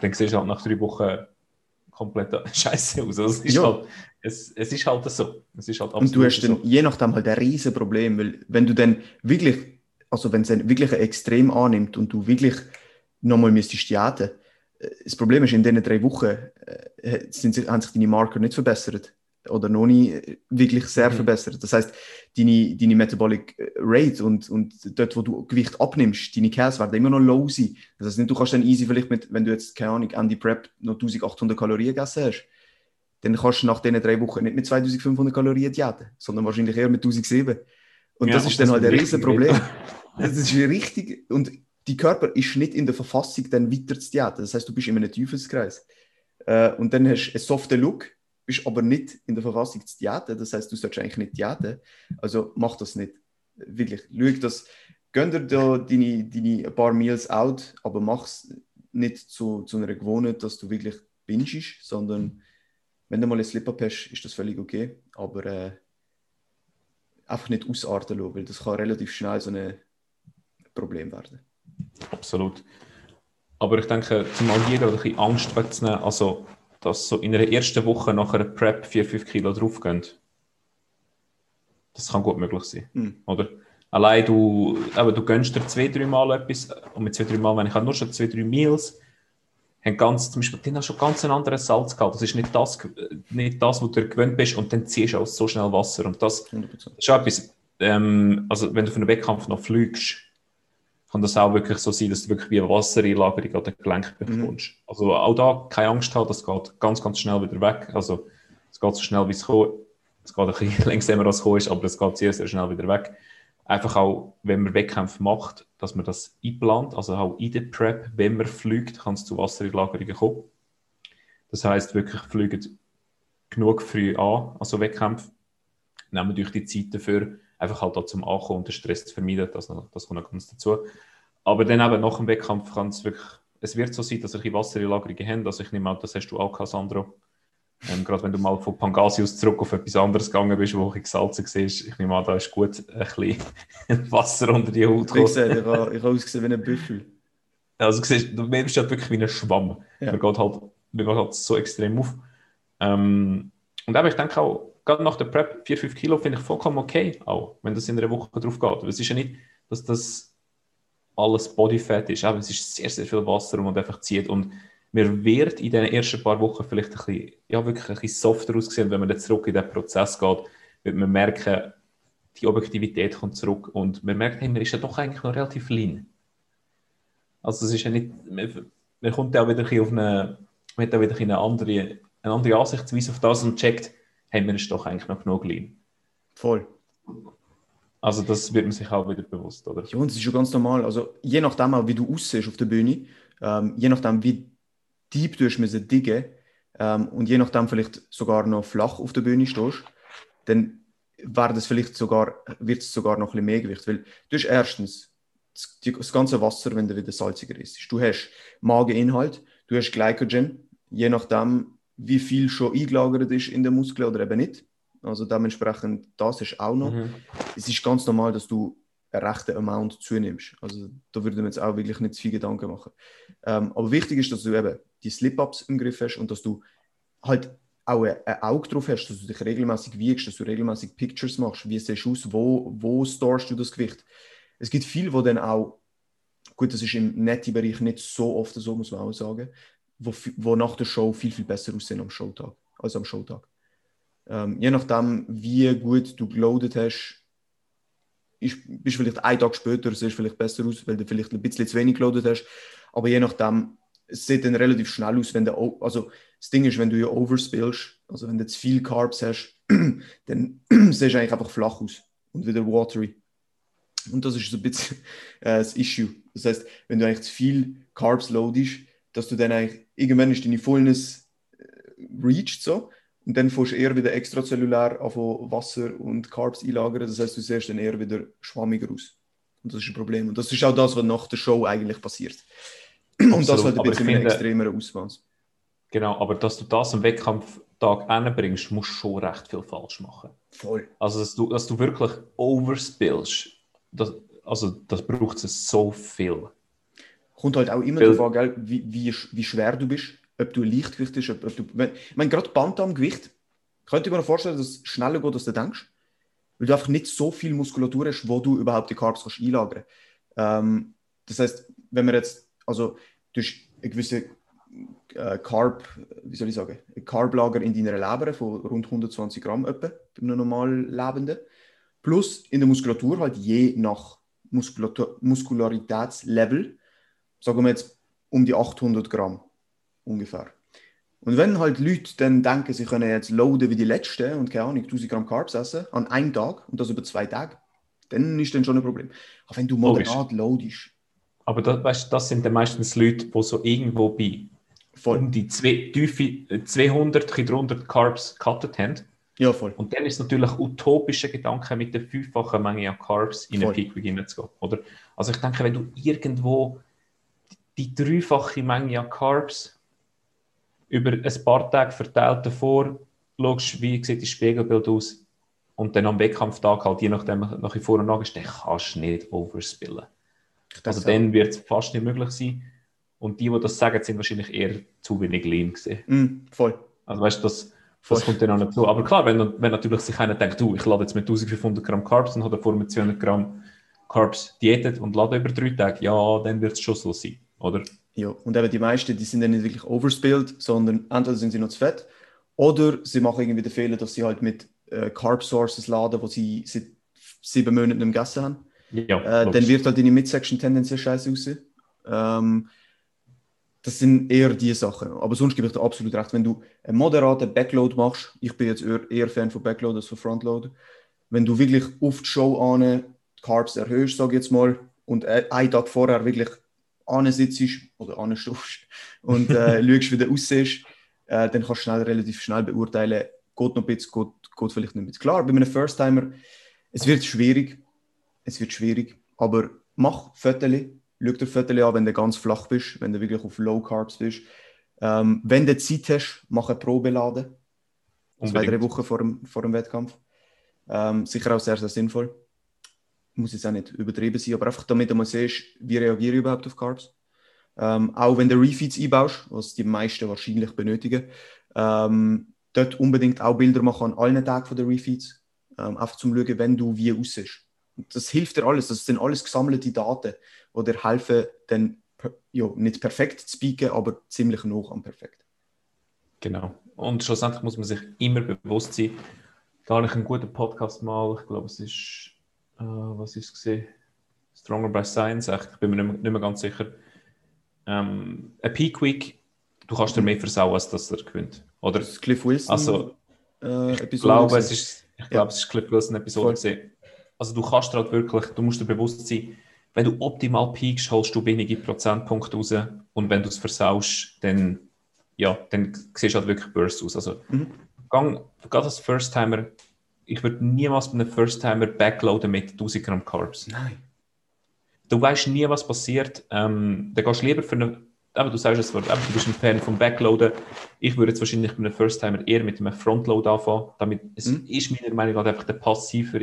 dann siehst du halt nach drei Wochen komplett scheiße aus. Also es, ist halt, es, es, ist halt so. Es ist halt
und du hast dann so. je nachdem halt ein riesen Problem, weil wenn du dann wirklich, also wenn es dann wirklich ein Extrem annimmt und du wirklich nochmal müsstest jagen. Äh, das Problem ist, in diesen drei Wochen äh, sind, haben sich deine Marker nicht verbessert oder noch nie äh, wirklich sehr mhm. verbessert. Das heißt, deine, deine Metabolic Rate und, und dort, wo du Gewicht abnimmst, deine Käse werden immer noch low sein. Das heißt nicht, du kannst dann easy vielleicht mit, wenn du jetzt, keine Ahnung, Andy Prep noch 1800 Kalorien gegessen hast, dann kannst du nach diesen drei Wochen nicht mit 2500 Kalorien diäten, sondern wahrscheinlich eher mit 1007. Und ja, das ist dann halt ein riesen Problem. Das ist richtig. Und die Körper ist nicht in der Verfassung, dann weiter zu diäten. Das heißt, du bist in einem Teufelskreis. Äh, und dann hast du einen soften Look, bist aber nicht in der Verfassung zu diäten. Das heißt, du solltest eigentlich nicht diäten. Also mach das nicht. Wirklich. Schau, dass, gönn dir da deine, deine paar Meals out, aber mach es nicht zu, zu einer Gewohnheit, dass du wirklich bingest, sondern wenn du mal einen Slip-Up hast, ist das völlig okay. Aber äh, einfach nicht ausarten lassen, weil das kann relativ schnell so ein Problem werden.
Absolut. Aber ich denke, zumal jeder ein bisschen Angst wegzunehmen, also dass so in einer ersten Woche nach einer Prep 4-5 Kilo draufgehen, das kann gut möglich sein. Mhm. Oder? Allein du, eben, du gönnst dir zwei, drei Mal etwas, und mit zwei, drei Mal, wenn ich nur schon zwei, drei Meals, haben ganz, zum Beispiel, die haben schon ganz einen anderen Salzgehalt. Das ist nicht das, nicht das, was du gewöhnt bist, und dann ziehst du auch so schnell Wasser. Und das, das ist auch etwas, ähm, also wenn du für einen Wettkampf noch fliegst, kann das auch wirklich so sein, dass du wirklich wie eine Wassereinlagerung oder Gelenk mhm. bekommst. Mhm. Also auch da keine Angst haben, das geht ganz, ganz schnell wieder weg. Also es geht so schnell, wie es kommt. Es geht ein bisschen langsamer, als es ist, aber es geht sehr, sehr schnell wieder weg. Einfach auch, wenn man Wettkämpfe macht, dass man das einplant, also auch in der Prep, wenn man fliegt, kann es zu Wassereinlagerungen kommen. Das heißt wirklich, fliegen genug früh an, also Wettkämpfe, nehmen durch die Zeit dafür, einfach halt auch zum Ankommen und den Stress zu vermeiden, das, das kommt noch ganz dazu. Aber dann eben nach dem Wettkampf kann es wirklich, es wird so sein, dass ich Wassereinlagerungen haben, also ich nehme an, das hast du auch gehabt. Ähm, gerade wenn du mal von Pangasius zurück auf etwas anderes gegangen bist, wo ich gesalzen siehst, ich nehme an, da ist gut ein bisschen Wasser unter die Haut
gekommen. Ich, ich habe ausgesehen wie ein Büffel.
Also du siehst, du bist halt wirklich wie ein Schwamm.
Ja.
Man, geht halt, man geht halt so extrem auf. Ähm, und aber ich denke auch, gerade nach der Prep, 4-5 Kilo finde ich vollkommen okay, auch wenn das in einer Woche drauf geht. Weil es ist ja nicht, dass das alles Bodyfat ist, aber es ist sehr, sehr viel Wasser, und man einfach zieht. Und man wird in den ersten paar Wochen vielleicht ein bisschen, ja, wirklich ein bisschen softer aussehen. Wenn man dann zurück in den Prozess geht, wird man merken, die Objektivität kommt zurück und man merkt, hey, man ist ja doch eigentlich noch relativ lean. Also es ist ja nicht, man, man kommt auch wieder ein bisschen auf eine, man hat auch wieder eine andere, eine andere Ansichtsweise auf das und checkt, hey, man ist doch eigentlich noch genug lean.
Voll.
Also das wird man sich auch wieder bewusst, oder?
Ja, und das ist schon ganz normal. Also je nachdem auch, wie du aussiehst auf der Bühne, ähm, je nachdem, wie deep du hast müssen diggen ähm, und je nachdem vielleicht sogar noch flach auf der Bühne stehst, dann wäre das vielleicht sogar, wird es sogar noch ein bisschen mehr Gewicht. Weil du hast erstens das, ganze Wasser, wenn du wieder salziger ist. Du hast Mageninhalt, du hast Glycogen, je nachdem, wie viel schon eingelagert ist in den Muskeln oder eben nicht. Also dementsprechend, das ist auch noch.
Mhm.
Es ist ganz normal, dass du rechten Amount zunimmst. Also da würde man jetzt auch wirklich nicht zu viel Gedanken machen. Ähm, aber wichtig ist, dass du eben die Slip-Ups im Griff hast und dass du halt auch ein, ein Auge drauf hast, dass du dich regelmäßig wiegst, dass du regelmäßig Pictures machst, wie siehst du aus, wo, wo storest du das Gewicht. Es gibt viele, wo dann auch, gut, das ist im Netty-Bereich nicht so oft so, muss man auch sagen, wo, wo nach der Show viel, viel besser aussehen am Showtag, als am Showtag. Ähm, je nachdem, wie gut du geloadet hast, ist, bist vielleicht einen Tag später, siehst vielleicht besser aus, weil du vielleicht ein bisschen zu wenig geloadet hast. Aber je nachdem, es sieht dann relativ schnell aus, wenn du, also das Ding ist, wenn du ja overspillst, also wenn du zu viel Carbs hast, dann siehst du eigentlich einfach flach aus und wieder watery. Und das ist so ein bisschen äh, das Issue. Das heißt, wenn du eigentlich zu viel Carbs loadest, dass du dann eigentlich, irgendwann ist deine Fullness äh, reached so und dann fährst du eher wieder extrazellulär auf Wasser und Carbs einlagern. Das heißt, du siehst dann eher wieder schwammiger aus. Und das ist ein Problem. Und das ist auch das, was nach der Show eigentlich passiert. Und das
Absolut.
halt ein bisschen
finde-
extremeren Ausmaß.
Genau, aber dass du das am Wettkampftag anbringst, musst du schon recht viel falsch machen.
Voll.
Also, dass du, dass du wirklich overspillst, das, also das braucht es so viel.
Kommt halt auch immer darauf an, wie, wie, wie schwer du bist, ob du ein Leichtgewicht bist, ob, ob du. Wenn, ich meine, gerade Bantamgewicht, könnte ich mir vorstellen, dass es schneller geht, als du denkst. Weil du einfach nicht so viel Muskulatur hast, wo du überhaupt die Carbs kannst einlagern ähm, Das heißt, wenn wir jetzt, also du hast eine gewisse äh, Carb, wie soll ich sagen, ein Carblager in deiner Leber von rund 120 Gramm etwa, bei einem normalen Lebenden. Plus in der Muskulatur halt je nach Muskulatur, Muskularitätslevel, sagen wir jetzt um die 800 Gramm ungefähr. Und wenn halt Leute dann denken, sie können jetzt loaden wie die Letzten und keine Ahnung, 1000 Gramm Carbs essen an einem Tag und das über zwei Tage, dann ist dann schon ein Problem. Aber wenn du moderat loadest,
Aber das, weißt, das sind dann meistens Leute, die so irgendwo bei
voll.
um die zwei, tiefe, äh, 200, ein bisschen drunter Carbs gecuttet haben.
Ja, voll.
Und dann ist es natürlich utopischer Gedanke, mit der fünffachen Menge an Carbs in
Voll.
einen Peak Week hineinzugehen. Oder? Also ich denke, wenn du irgendwo die, die dreifache Menge an Carbs über ein paar Tage verteilt davor schaust, wie sieht das Spiegelbild aus und dann am Wettkampftag halt je nachdem nach vor und nach ist, dann kannst du nicht overspillen. Also
auch.
dann wird es fast nicht möglich sein. Und die, die das sagen, sind wahrscheinlich eher zu wenig lean gesehen.
Mm, voll.
Also weißt du, das,
Voll.
das kommt dann auch nicht zu. Aber klar, wenn, wenn natürlich sich einer denkt, du, ich lade jetzt mit 1500 Gramm Carbs und habe davor mit 200 Gramm Carbs diätet und lade über drei Tage, ja, dann wird es schon so sein, oder?
Ja, und eben die meisten, die sind dann nicht wirklich overspilled, sondern entweder sind sie noch zu fett oder sie machen irgendwie den Fehler, dass sie halt mit äh, Carb Sources laden, die sie seit sieben Monaten nicht gegessen haben.
Ja,
Äh, dann wird halt deine Midsection tendenziell scheiße aussehen. Ähm, das sind eher die Sachen. Aber sonst gebe ich dir absolut recht. Wenn du einen moderaten Backload machst, ich bin jetzt eher, eher Fan von Backload als von Frontload, wenn du wirklich auf die Show an Carbs erhöhst, sage ich jetzt mal, und einen Tag vorher wirklich sitzt oder anstehst und äh, schaust, wie du aussiehst, äh, dann kannst du schnell, relativ schnell beurteilen, geht noch ein bisschen, geht, geht vielleicht nicht ein bisschen. Klar, bei einem First-Timer, es wird schwierig, es wird schwierig, aber mach Fötterli, schau dir Fötterli an, wenn du ganz flach bist, wenn du wirklich auf Low Carbs bist. Ähm, wenn du Zeit hast, mach eine Probeladen, zwei, drei. Wochen vor dem, vor dem Wettkampf. Ähm, sicher auch sehr, sehr sinnvoll. Muss jetzt auch nicht übertrieben sein, aber einfach damit du mal siehst, wie reagiere ich überhaupt auf Carbs. Ähm, auch wenn du Refeeds einbaust, was die meisten wahrscheinlich benötigen, ähm, dort unbedingt auch Bilder machen an allen Tagen von der Refeeds, ähm, einfach zum schauen, wenn du wie aussiehst. Das hilft dir alles, das sind alles gesammelte Daten, die dir helfen, dann ja, nicht perfekt zu speaken, aber ziemlich noch am perfekt.
Genau. Und schlussendlich muss man sich immer bewusst sein, da habe ich einen guten Podcast mal, ich glaube, es ist, äh, was ist es gesehen? Stronger by Science, ich bin mir nicht mehr, nicht mehr ganz sicher. Ähm, ein Peak Week, du kannst dir mehr versauen, als dass er gewinnt. Oder? Das
ist Cliff Wilson.
Also, äh, ich glaube, es ist, ich glaube, ja. es ist Cliff Wilson Episode gesehen. Also du kannst halt wirklich, du musst dir bewusst sein, wenn du optimal peakst, holst du wenige Prozentpunkte raus und wenn du es versaust, dann, ja, dann siehst du halt wirklich Burst aus. Also, mhm. gang, gerade als First-Timer, ich würde niemals bei einem First-Timer backloaden mit 1000 Gramm Carbs.
Nein.
Du weißt nie, was passiert. Ähm, dann gehst du lieber für eine, aber du sagst es, aber du bist ein Fan vom Backloaden. Ich würde jetzt wahrscheinlich bei einem First-Timer eher mit einem Frontload anfangen. Damit es mhm. ist meiner Meinung nach einfach der passiver,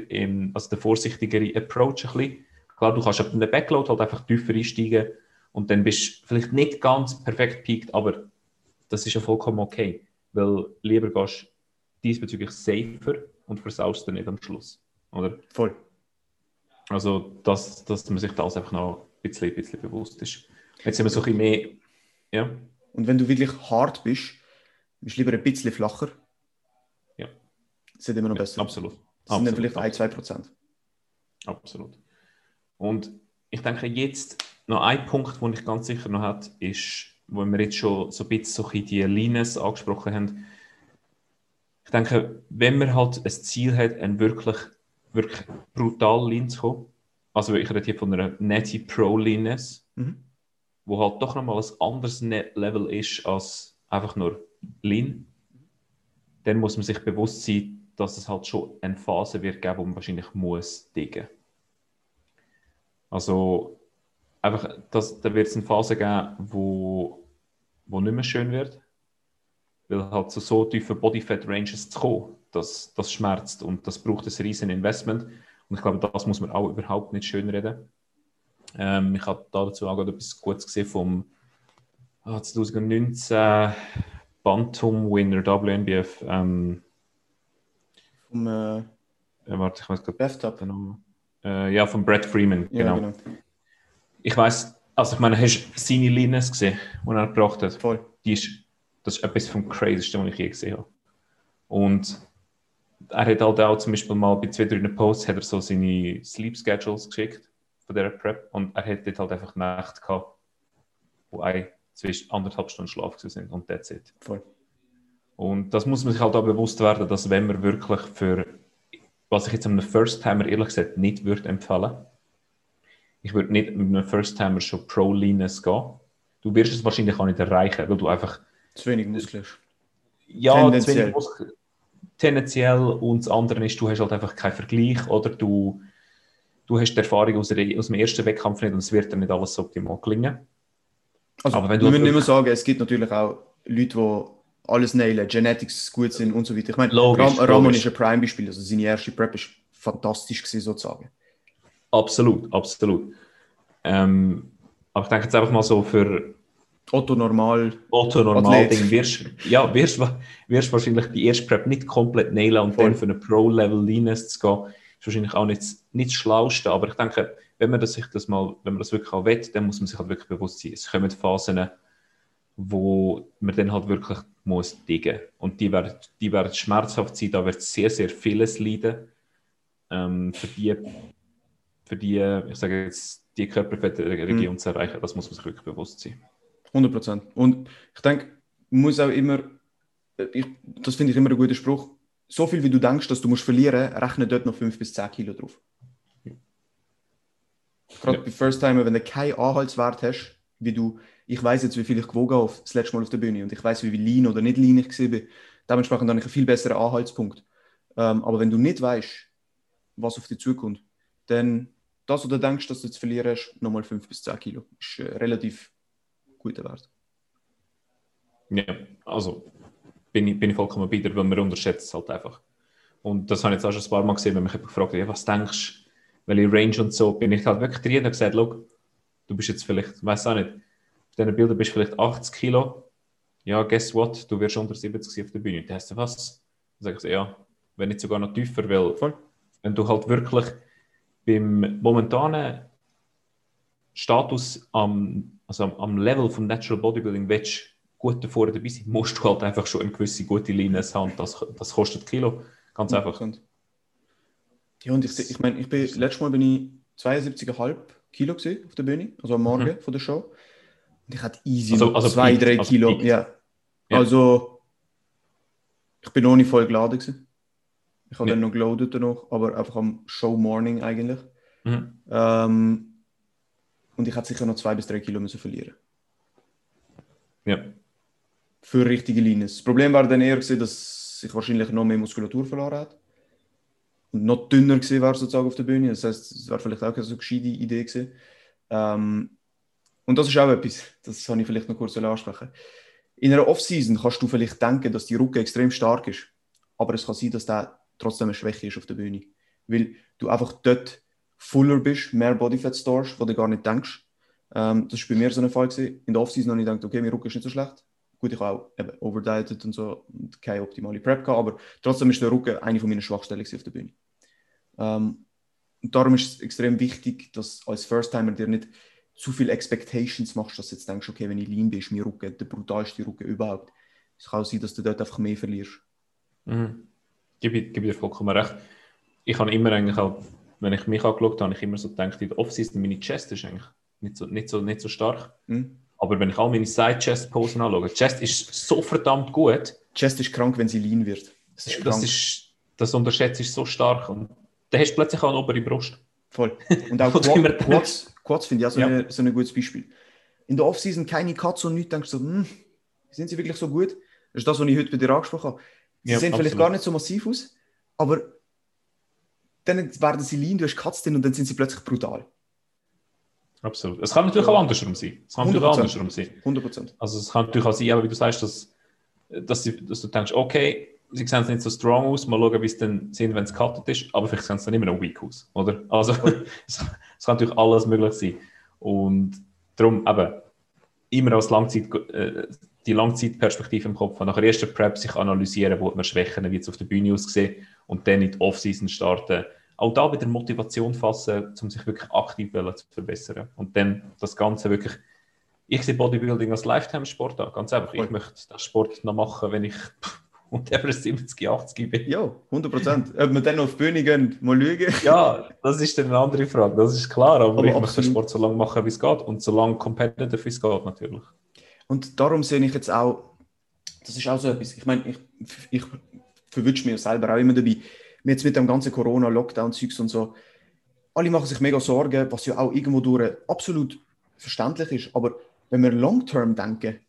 also der vorsichtigere Approach ein bisschen Klar, du kannst ab einem Backload halt einfach tiefer einsteigen und dann bist du vielleicht nicht ganz perfekt peaked, aber das ist ja vollkommen okay, weil lieber gehst du diesbezüglich safer und versaust dann nicht am Schluss, oder?
Voll.
Also, dass, dass man sich das einfach noch ein bisschen, ein bisschen bewusst ist. Jetzt sind wir so ein bisschen mehr, ja.
Und wenn du wirklich hart bist, bist du lieber ein bisschen flacher.
Ja.
Das ist immer noch besser.
Ja, absolut.
Das sind
dann
vielleicht ein, zwei Prozent.
Absolut. Und ich denke, jetzt noch ein Punkt, den ich ganz sicher noch habe, ist, wo wir jetzt schon so ein bisschen so die Lines angesprochen haben. Ich denke, wenn man halt ein Ziel hat, ein wirklich, wirklich brutal Lean zu kommen, also ich rede hier von einer Netty Pro Leanness, mhm. wo halt doch nochmal ein anderes Level ist als einfach nur Lean, dann muss man sich bewusst sein, dass es halt schon eine Phase wird geben, wo man wahrscheinlich muss diggen. Also einfach, das, da wird es eine Phase geben, wo, wo nicht mehr schön wird. Weil halt zu so tiefen Bodyfat Ranges zu kommen, das, das schmerzt und das braucht ein riesen Investment. Und ich glaube, das muss man auch überhaupt nicht schön reden. Ähm, ich habe dazu auch etwas Gutes gesehen vom ah, 2019 Bantam-Winner WNBF. Ähm,
vom äh,
äh, warte, ich weiß gerade.
Bathtub.
Äh, ja, von Brad Freeman,
genau. Ja, genau.
Ich weiß, also ich meine, hast du seine Linus gesehen, die er gebracht hat?
Voll.
Die ist, das ist etwas vom Crazysten, was ich je gesehen habe. Und er hat halt auch zum Beispiel mal bei zwei, drei Posts hat er so seine Sleep Schedules geschickt von der Prep und er hat dort halt einfach Nacht gehabt, wo ein, zwischen anderthalb Stunden Schlaf sind und that's it.
Voll.
Und das muss man sich halt auch bewusst werden, dass wenn man wirklich für was ich jetzt einem First-Timer ehrlich gesagt nicht würde empfehlen. Ich würde nicht mit einem First-Timer schon Pro-Leanness gehen. Du wirst es wahrscheinlich auch nicht erreichen, weil du einfach...
Zu wenig Muskeln.
Ja, tendenziell. zu wenig Muskeln. Tendenziell. Und das andere ist, du hast halt einfach keinen Vergleich oder du, du hast die Erfahrung aus, der, aus dem ersten Wettkampf nicht und es wird dann nicht alles optimal gelingen.
Also, Aber wenn du wir müssen immer sagen, es gibt natürlich auch Leute, die alles nailen, Genetics gut sind und so weiter. Ich meine, logisch, Ram Ramon logisch. ist ein Prime-Beispiel, also seine erste Prep ist fantastisch gewesen, sozusagen.
Absolut, absolut. Ähm, aber ich denke jetzt einfach mal so für
Otto Normal.
Otto Normal Ding wirst, ja, wirst, wirst wahrscheinlich die erste Prep nicht komplett nailen und Voll. dann für eine Pro-Level Linus zu gehen, ist wahrscheinlich auch nicht, nicht das Schlauste. Aber ich denke, wenn man das sich das mal, wenn man das wirklich auch will, dann muss man sich halt wirklich bewusst sein. Es kommen Phasen, wo man dann halt wirklich muss diggen. Und die werden, die werden schmerzhaft sein, da wird sehr, sehr vieles leiden. Ähm, für die, für die, ich sage jetzt, die Körperfettregion mhm. zu erreichen, das muss man sich wirklich bewusst sein.
100 Prozent. Und ich denke, muss auch immer, ich, das finde ich immer ein guter Spruch, so viel wie du denkst, dass du musst verlieren, rechne dort noch 5 bis 10 Kilo drauf. Gerade ja. bei First Timer, wenn du keinen Anhaltswert hast, wie du ich weiß jetzt, wie viel ich gewogen habe das letzte Mal auf der Bühne und ich weiß, wie lean oder nicht lean ich war. Dementsprechend habe ich einen viel besseren Anhaltspunkt. Ähm, aber wenn du nicht weißt, was auf dich zukommt, dann das, was du denkst, dass du jetzt verlieren hast, nochmal 5 bis 10 Kilo. Ist äh, relativ guter Wert.
Ja, also bin ich, bin ich vollkommen bei dir, weil man unterschätzt es halt einfach. Und das habe ich jetzt auch schon ein paar Mal gesehen, wenn mich jemand gefragt hat, was denkst du, welche Range und so, bin ich halt wirklich drin und gesagt, du bist jetzt vielleicht, weiß auch nicht, diesen Bildern bist du vielleicht 80 Kilo. Ja, guess what? Du wirst unter 70 auf der Bühne. Dann heißt du was? Dann sage ich ja, wenn nicht sogar noch tiefer, weil
Voll.
wenn du halt wirklich beim momentanen Status am, also am, am Level von Natural Bodybuilding willst, gut davor dabei sein, musst du halt einfach schon eine gewisse gute Linie haben. Das, das kostet Kilo. Ganz einfach.
100%. Ja, und ich, ich meine, ich bin, letztes Mal bin ich 72,5 Kilo gewesen auf der Bühne, also am Morgen von der Show. Und ich hatte easy
Also- also
zwei, drei
also
Kilo. Ja.
Ja.
Also, ich bin noch nicht voll geladen gewesen. Ich habe
Ja.
dann noch geloadet noch, aber einfach am Show Morning eigentlich.
Mhm.
Ähm, und ich hätte sicher noch zwei bis drei Kilo müssen verlieren.
Ja.
Für richtige Linien. Das Problem war dann eher, gewesen, dass ich wahrscheinlich noch mehr Muskulatur verloren habe. Und noch dünner gewesen war sozusagen auf der Bühne. Das heißt, es war vielleicht auch keine so gescheite Idee gewesen. Ähm, und das ist auch etwas, das kann ich vielleicht noch kurz ansprechen. In einer Off-Season kannst du vielleicht denken, dass die Rücken extrem stark ist. Aber es kann sein, dass der trotzdem eine Schwäche ist auf der Bühne. Weil du einfach dort fuller bist, mehr Bodyfat storest, wo du gar nicht denkst. Ähm, das war bei mir so ein Fall. Gewesen. In der Off-Season habe ich gedacht, okay, mein Rücken ist nicht so schlecht. Gut, ich habe auch eben overdieted und so und keine optimale Prep gehabt, aber trotzdem ist der Rücken eine von meinen Schwachstellen auf der Bühne. Ähm, und darum ist es extrem wichtig, dass als First-Timer dir nicht zu viel Expectations machst, dass du jetzt denkst, okay, wenn ich lean bin, ist mein Rücken der brutalste Rücken überhaupt. Es kann auch sein, dass du dort einfach mehr verlierst.
Mhm. Gebe ich dir vollkommen recht. Ich habe immer eigentlich auch, wenn ich mich angeschaut habe, habe ich immer so gedacht, in der Off-Season meine Chest ist eigentlich nicht so, nicht so, nicht so stark.
Hm?
Aber wenn ich all meine Side-Chest-Posen anschaue, Chest ist so verdammt gut,
Chest ist krank, wenn sie lean wird. Das ist
das, ist, das unterschätzt ist so stark. Und dann hast du plötzlich auch eine obere Brust.
Voll. Und auch Quad, Quads, Quads finde ich auch so,
Ja.
eine, so ein gutes Beispiel. In der Offseason keine Cuts und nichts, denkst du so, hm, sind sie wirklich so gut? Das ist das, was ich heute bei dir angesprochen habe. Sie
Ja,
sehen vielleicht
absolut.
gar nicht so massiv aus, aber dann werden sie lean, du hast drin und dann sind sie plötzlich brutal.
Absolut. Es kann natürlich auch andersrum sein. Es kann natürlich auch
100%.
andersrum sein.
100%.
Also es kann natürlich auch sein, aber wie du sagst, dass, dass, sie, dass du denkst, okay, sie sehen nicht so strong aus, mal schauen, wie es dann sind, wenn es gecuttet ist, aber vielleicht sehen sie dann immer noch weak aus, oder? Also es, kann natürlich alles möglich sein. Und darum eben immer als Langzeit, äh, die Langzeitperspektive im Kopf haben. Nach der ersten Prep sich analysieren, wo man Schwächen, wie es auf der Bühne aussehen und dann in die Off-Season starten. Auch da wieder Motivation fassen, um sich wirklich aktiv zu verbessern. Und dann das Ganze wirklich ich sehe Bodybuilding als Lifetime-Sport an, ganz einfach. Ich möchte den Sport noch machen, wenn ich whatever 70, 80 bin.
Ja, 100%. Ob wir dann noch auf die Bühne gehen, mal schauen.
Ja, das ist dann eine andere Frage, das ist klar, aber,
Aber
ich möchte den
absolut.
Sport so lange machen, wie es geht und so lange competitive wie es geht, natürlich.
Und darum sehe ich jetzt auch, das ist auch so etwas, ich meine, ich, ich verwünsche mir selber auch immer dabei, jetzt mit dem ganzen Corona-Lockdown-Zeugs und so, alle machen sich mega Sorgen, was ja auch irgendwo durch absolut verständlich ist, aber wenn wir long-term denken,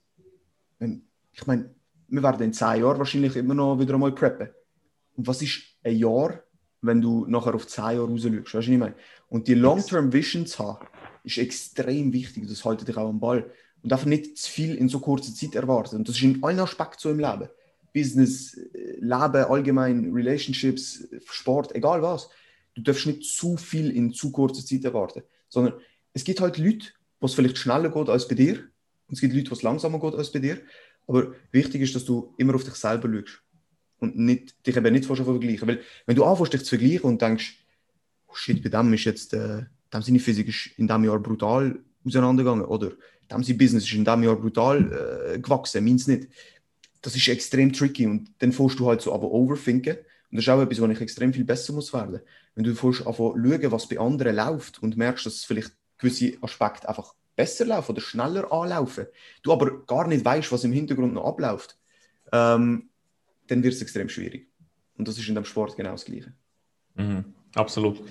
wenn, ich meine, wir werden in zehn Jahren wahrscheinlich immer noch wieder einmal preppen. Und was ist ein Jahr, wenn du nachher auf zehn Jahre rausschaust? Weißt du, was ich meine? Und die Long-Term Vision zu haben, ist extrem wichtig. Das haltet dich auch am Ball. Und einfach nicht zu viel in so kurzer Zeit erwarten. Und das ist in allen Aspekten so im Leben. Business, äh, Leben allgemein, Relationships, Sport, egal was. Du darfst nicht zu viel in zu kurzer Zeit erwarten. Sondern es gibt halt Leute, wo es vielleicht schneller geht als bei dir. Und es gibt Leute, wo es langsamer geht als bei dir. Aber wichtig ist, dass du immer auf dich selber schaust. Und nicht, dich eben nicht fast vergleichen. Weil wenn du anfängst, dich zu vergleichen und denkst, oh shit, bei dem ist jetzt, äh, dem seine Physik ist in diesem Jahr brutal auseinandergegangen. Oder dem sein Business ist in diesem Jahr brutal äh, gewachsen, meins nicht. Das ist extrem tricky. Und dann fängst du halt so aber overthinken. Und das ist auch etwas, wo ich extrem viel besser muss werden. Wenn du fängst anfangen schauen, was bei anderen läuft und merkst, dass vielleicht gewisse Aspekte einfach besser laufen oder schneller anlaufen, du aber gar nicht weißt, was im Hintergrund noch abläuft, ähm, dann wird es extrem schwierig. Und das ist in dem Sport genau das Gleiche.
Mhm, absolut.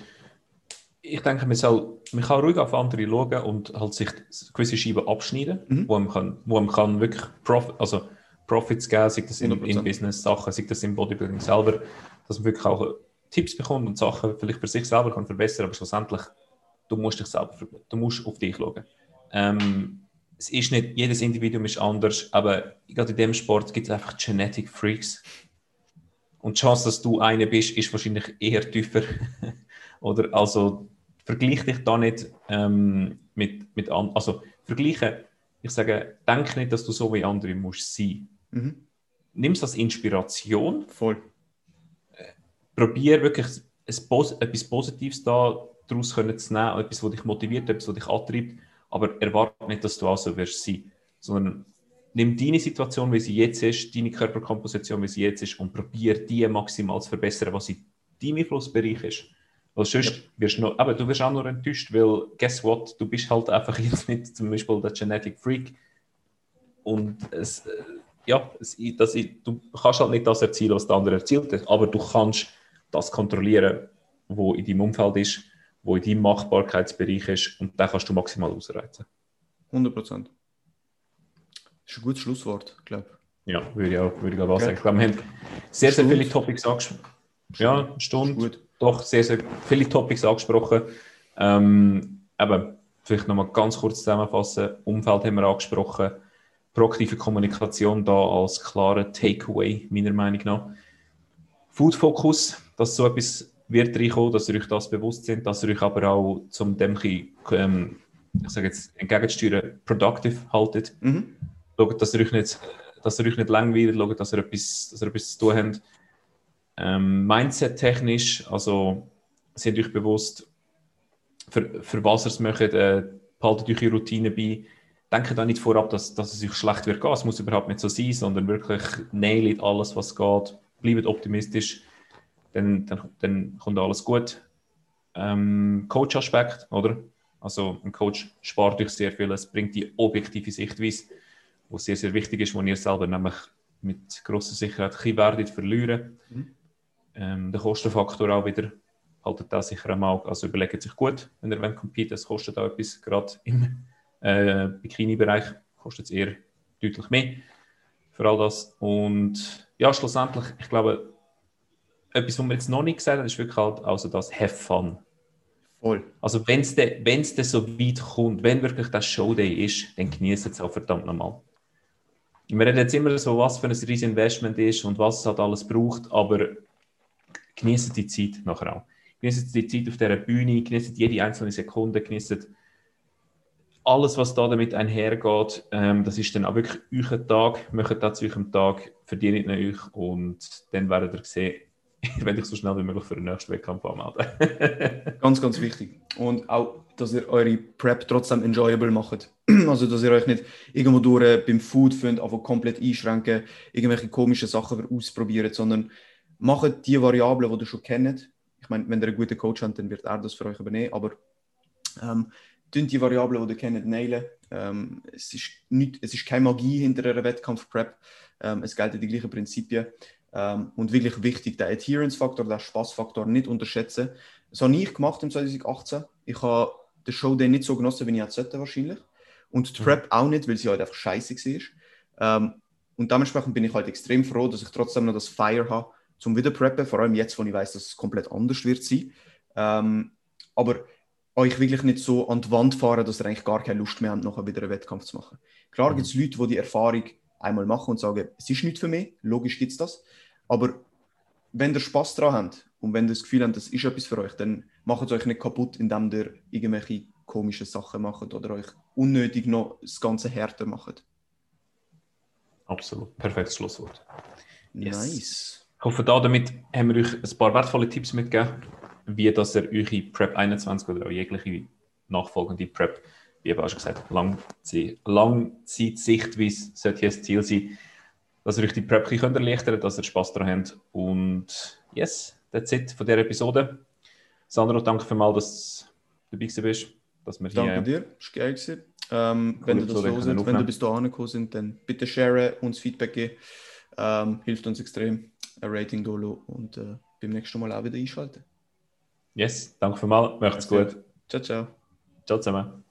Ich denke, man, soll, man kann ruhig auf andere schauen und halt sich gewisse Scheiben abschneiden,
Mhm.
wo, man kann, wo man kann wirklich Prof, also Profits geben, sei das in,
100%.
in Business-Sachen, sei das im Bodybuilding selber, dass man wirklich auch Tipps bekommt und Sachen vielleicht für sich selber kann verbessern, aber schlussendlich, du musst dich selber, du musst auf dich schauen. Ähm, es ist nicht, jedes Individuum ist anders, aber gerade in dem Sport gibt es einfach Genetic Freaks. Und die Chance, dass du einer bist, ist wahrscheinlich eher tiefer. Oder also vergleich dich da nicht ähm, mit, mit an, also vergleichen ich sage, denk nicht, dass du so wie andere musst sein.
Mhm.
Nimm es als Inspiration,
Voll.
probier wirklich etwas Positives da daraus können zu nehmen, etwas, was dich motiviert, etwas, was dich antreibt, aber erwarte nicht, dass du auch so wirst sein, sondern nimm deine Situation, wie sie jetzt ist, deine Körperkomposition, wie sie jetzt ist und probier die maximal zu verbessern, was in deinem Einflussbereich ist. Weil sonst wirst du, noch, aber du wirst auch nur enttäuscht, weil, guess what, du bist halt einfach jetzt nicht zum Beispiel der Genetic Freak und es, äh, ja, es, das, du kannst halt nicht das erzielen, was der andere erzielt hat, aber du kannst das kontrollieren, wo in deinem Umfeld ist, wo in deinem Machbarkeitsbereich ist und dann kannst du maximal ausreizen.
100 Prozent. Das ist ein gutes Schlusswort, glaube ich.
Ja, würde ich auch, würde ich glaube auch
Okay.
sagen. Ich glaube, wir haben sehr, sehr
Stunde.
viele Topics angesprochen. Ja, eine Stunde.
Gut.
Doch, sehr, sehr viele Topics angesprochen. Ähm, eben, vielleicht nochmal ganz kurz zusammenfassen. Umfeld haben wir angesprochen. Proaktive Kommunikation da als klarer Takeaway, meiner Meinung nach. Food Focus, dass so etwas wird reinkommen, dass ihr euch das bewusst sind, dass ihr euch aber auch zum dem, ähm, ich sage jetzt, entgegenzusteuern, productive haltet.
Mhm.
Schaut, dass ihr euch nicht, dass ihr euch nicht langweilt, schaut, dass ihr etwas, dass ihr etwas zu tun habt. Ähm, Mindset-technisch, also seid euch bewusst, für, für was ihr es möchtet, äh, behaltet euch eure Routine bei. Denkt auch nicht vorab, dass, dass es euch schlecht wird gehen. Es muss überhaupt nicht so sein, sondern wirklich nailt alles, was geht. Bleibt optimistisch, dann, dann, dann kommt alles gut. Ähm, Coach-Aspekt, oder? Also ein Coach spart euch sehr viel, es bringt die objektive Sichtweise, die sehr, sehr wichtig ist, wo ihr selber nämlich mit grosser Sicherheit ein werdet verlieren.
Mhm.
Ähm, der Kostenfaktor auch wieder, haltet das sicher am Auge. Also überlegt sich gut, wenn ihr wollt competen, es kostet auch etwas, gerade im äh, Bikini-Bereich kostet es eher deutlich mehr für all das. Und ja, schlussendlich, ich glaube, etwas, was wir jetzt noch nicht gesagt haben, ist wirklich halt also das Have Fun.
Voll.
Also wenn es wenn's dann so weit kommt, wenn wirklich das Showday ist, dann genießt es auch verdammt nochmal. Wir reden jetzt immer so, was für ein riesiges Investment ist und was es halt alles braucht, aber genießt die Zeit nachher auch. Genießt die Zeit auf dieser Bühne, genießt jede einzelne Sekunde, genießt alles, was da damit einhergeht. Ähm, das ist dann auch wirklich euer Tag, macht das zu eurem Tag, verdient euch und dann werdet ihr sehen, ihr werdet euch so schnell wie möglich für den nächsten Wettkampf anmelden.
Ganz, ganz wichtig. Und auch, dass ihr eure Prep trotzdem enjoyable macht. Also, dass ihr euch nicht irgendwo durch äh, beim Food findet, einfach komplett einschränken, irgendwelche komischen Sachen ausprobieren, sondern macht die Variablen, die ihr schon kennt. Ich meine, wenn ihr einen guten Coach habt, dann wird er das für euch übernehmen, aber ähm, die Variablen, die ihr kennt, nailen. Ähm, es, ist nicht, es ist keine Magie hinter einer Wettkampf-Prep. Ähm, es gelten die gleichen Prinzipien. Ähm, und wirklich wichtig, den Adherence-Faktor, den Spaßfaktor nicht unterschätzen. Das habe ich gemacht im 2018. Ich habe den Showday nicht so genossen, wie ich hätte sollte, wahrscheinlich. Und die
Mhm.
Prep auch nicht, weil sie halt einfach scheiße war. Ähm, und dementsprechend bin ich halt extrem froh, dass ich trotzdem noch das Fire habe, zum wieder preppen, vor allem jetzt, wo ich weiß, dass es komplett anders wird sein. Ähm, aber euch wirklich nicht so an die Wand fahren, dass ihr eigentlich gar keine Lust mehr habt, nachher wieder einen Wettkampf zu machen. Klar
Mhm.
gibt es Leute, die die Erfahrung einmal machen und sagen, es ist nicht für mich, logisch gibt es das. Aber wenn ihr Spaß daran habt und wenn ihr das Gefühl habt, das ist etwas für euch, dann macht es euch nicht kaputt, indem ihr irgendwelche komischen Sachen macht oder euch unnötig noch das Ganze härter macht.
Absolut, perfektes Schlusswort. Yes.
Nice.
Ich hoffe, da damit haben wir euch ein paar wertvolle Tipps mitgegeben, wie dass ihr eure Prep 21 oder auch jegliche nachfolgende Prep, wie eben auch schon gesagt, Langzeit- Langzeit-Sichtweise sollte ein Ziel sein, dass ihr euch die Prep bisschen erleichtern könnt, dass ihr Spaß daran habt. Und yes, that's it von dieser Episode. Sandro, danke für mal, dass du dabei bist. Dass wir
Danke
hier,
dir, es war geil. gewesen. Ähm, wenn ihr das los sind, wenn
aufnehmen.
bis dahin gekommen sind, dann bitte share, uns Feedback geben. Ähm, hilft uns extrem. Ein Rating lassen und äh, beim nächsten Mal auch wieder einschalten.
Yes, danke für mal. Macht's gut.
Ciao, ciao.
Ciao zusammen.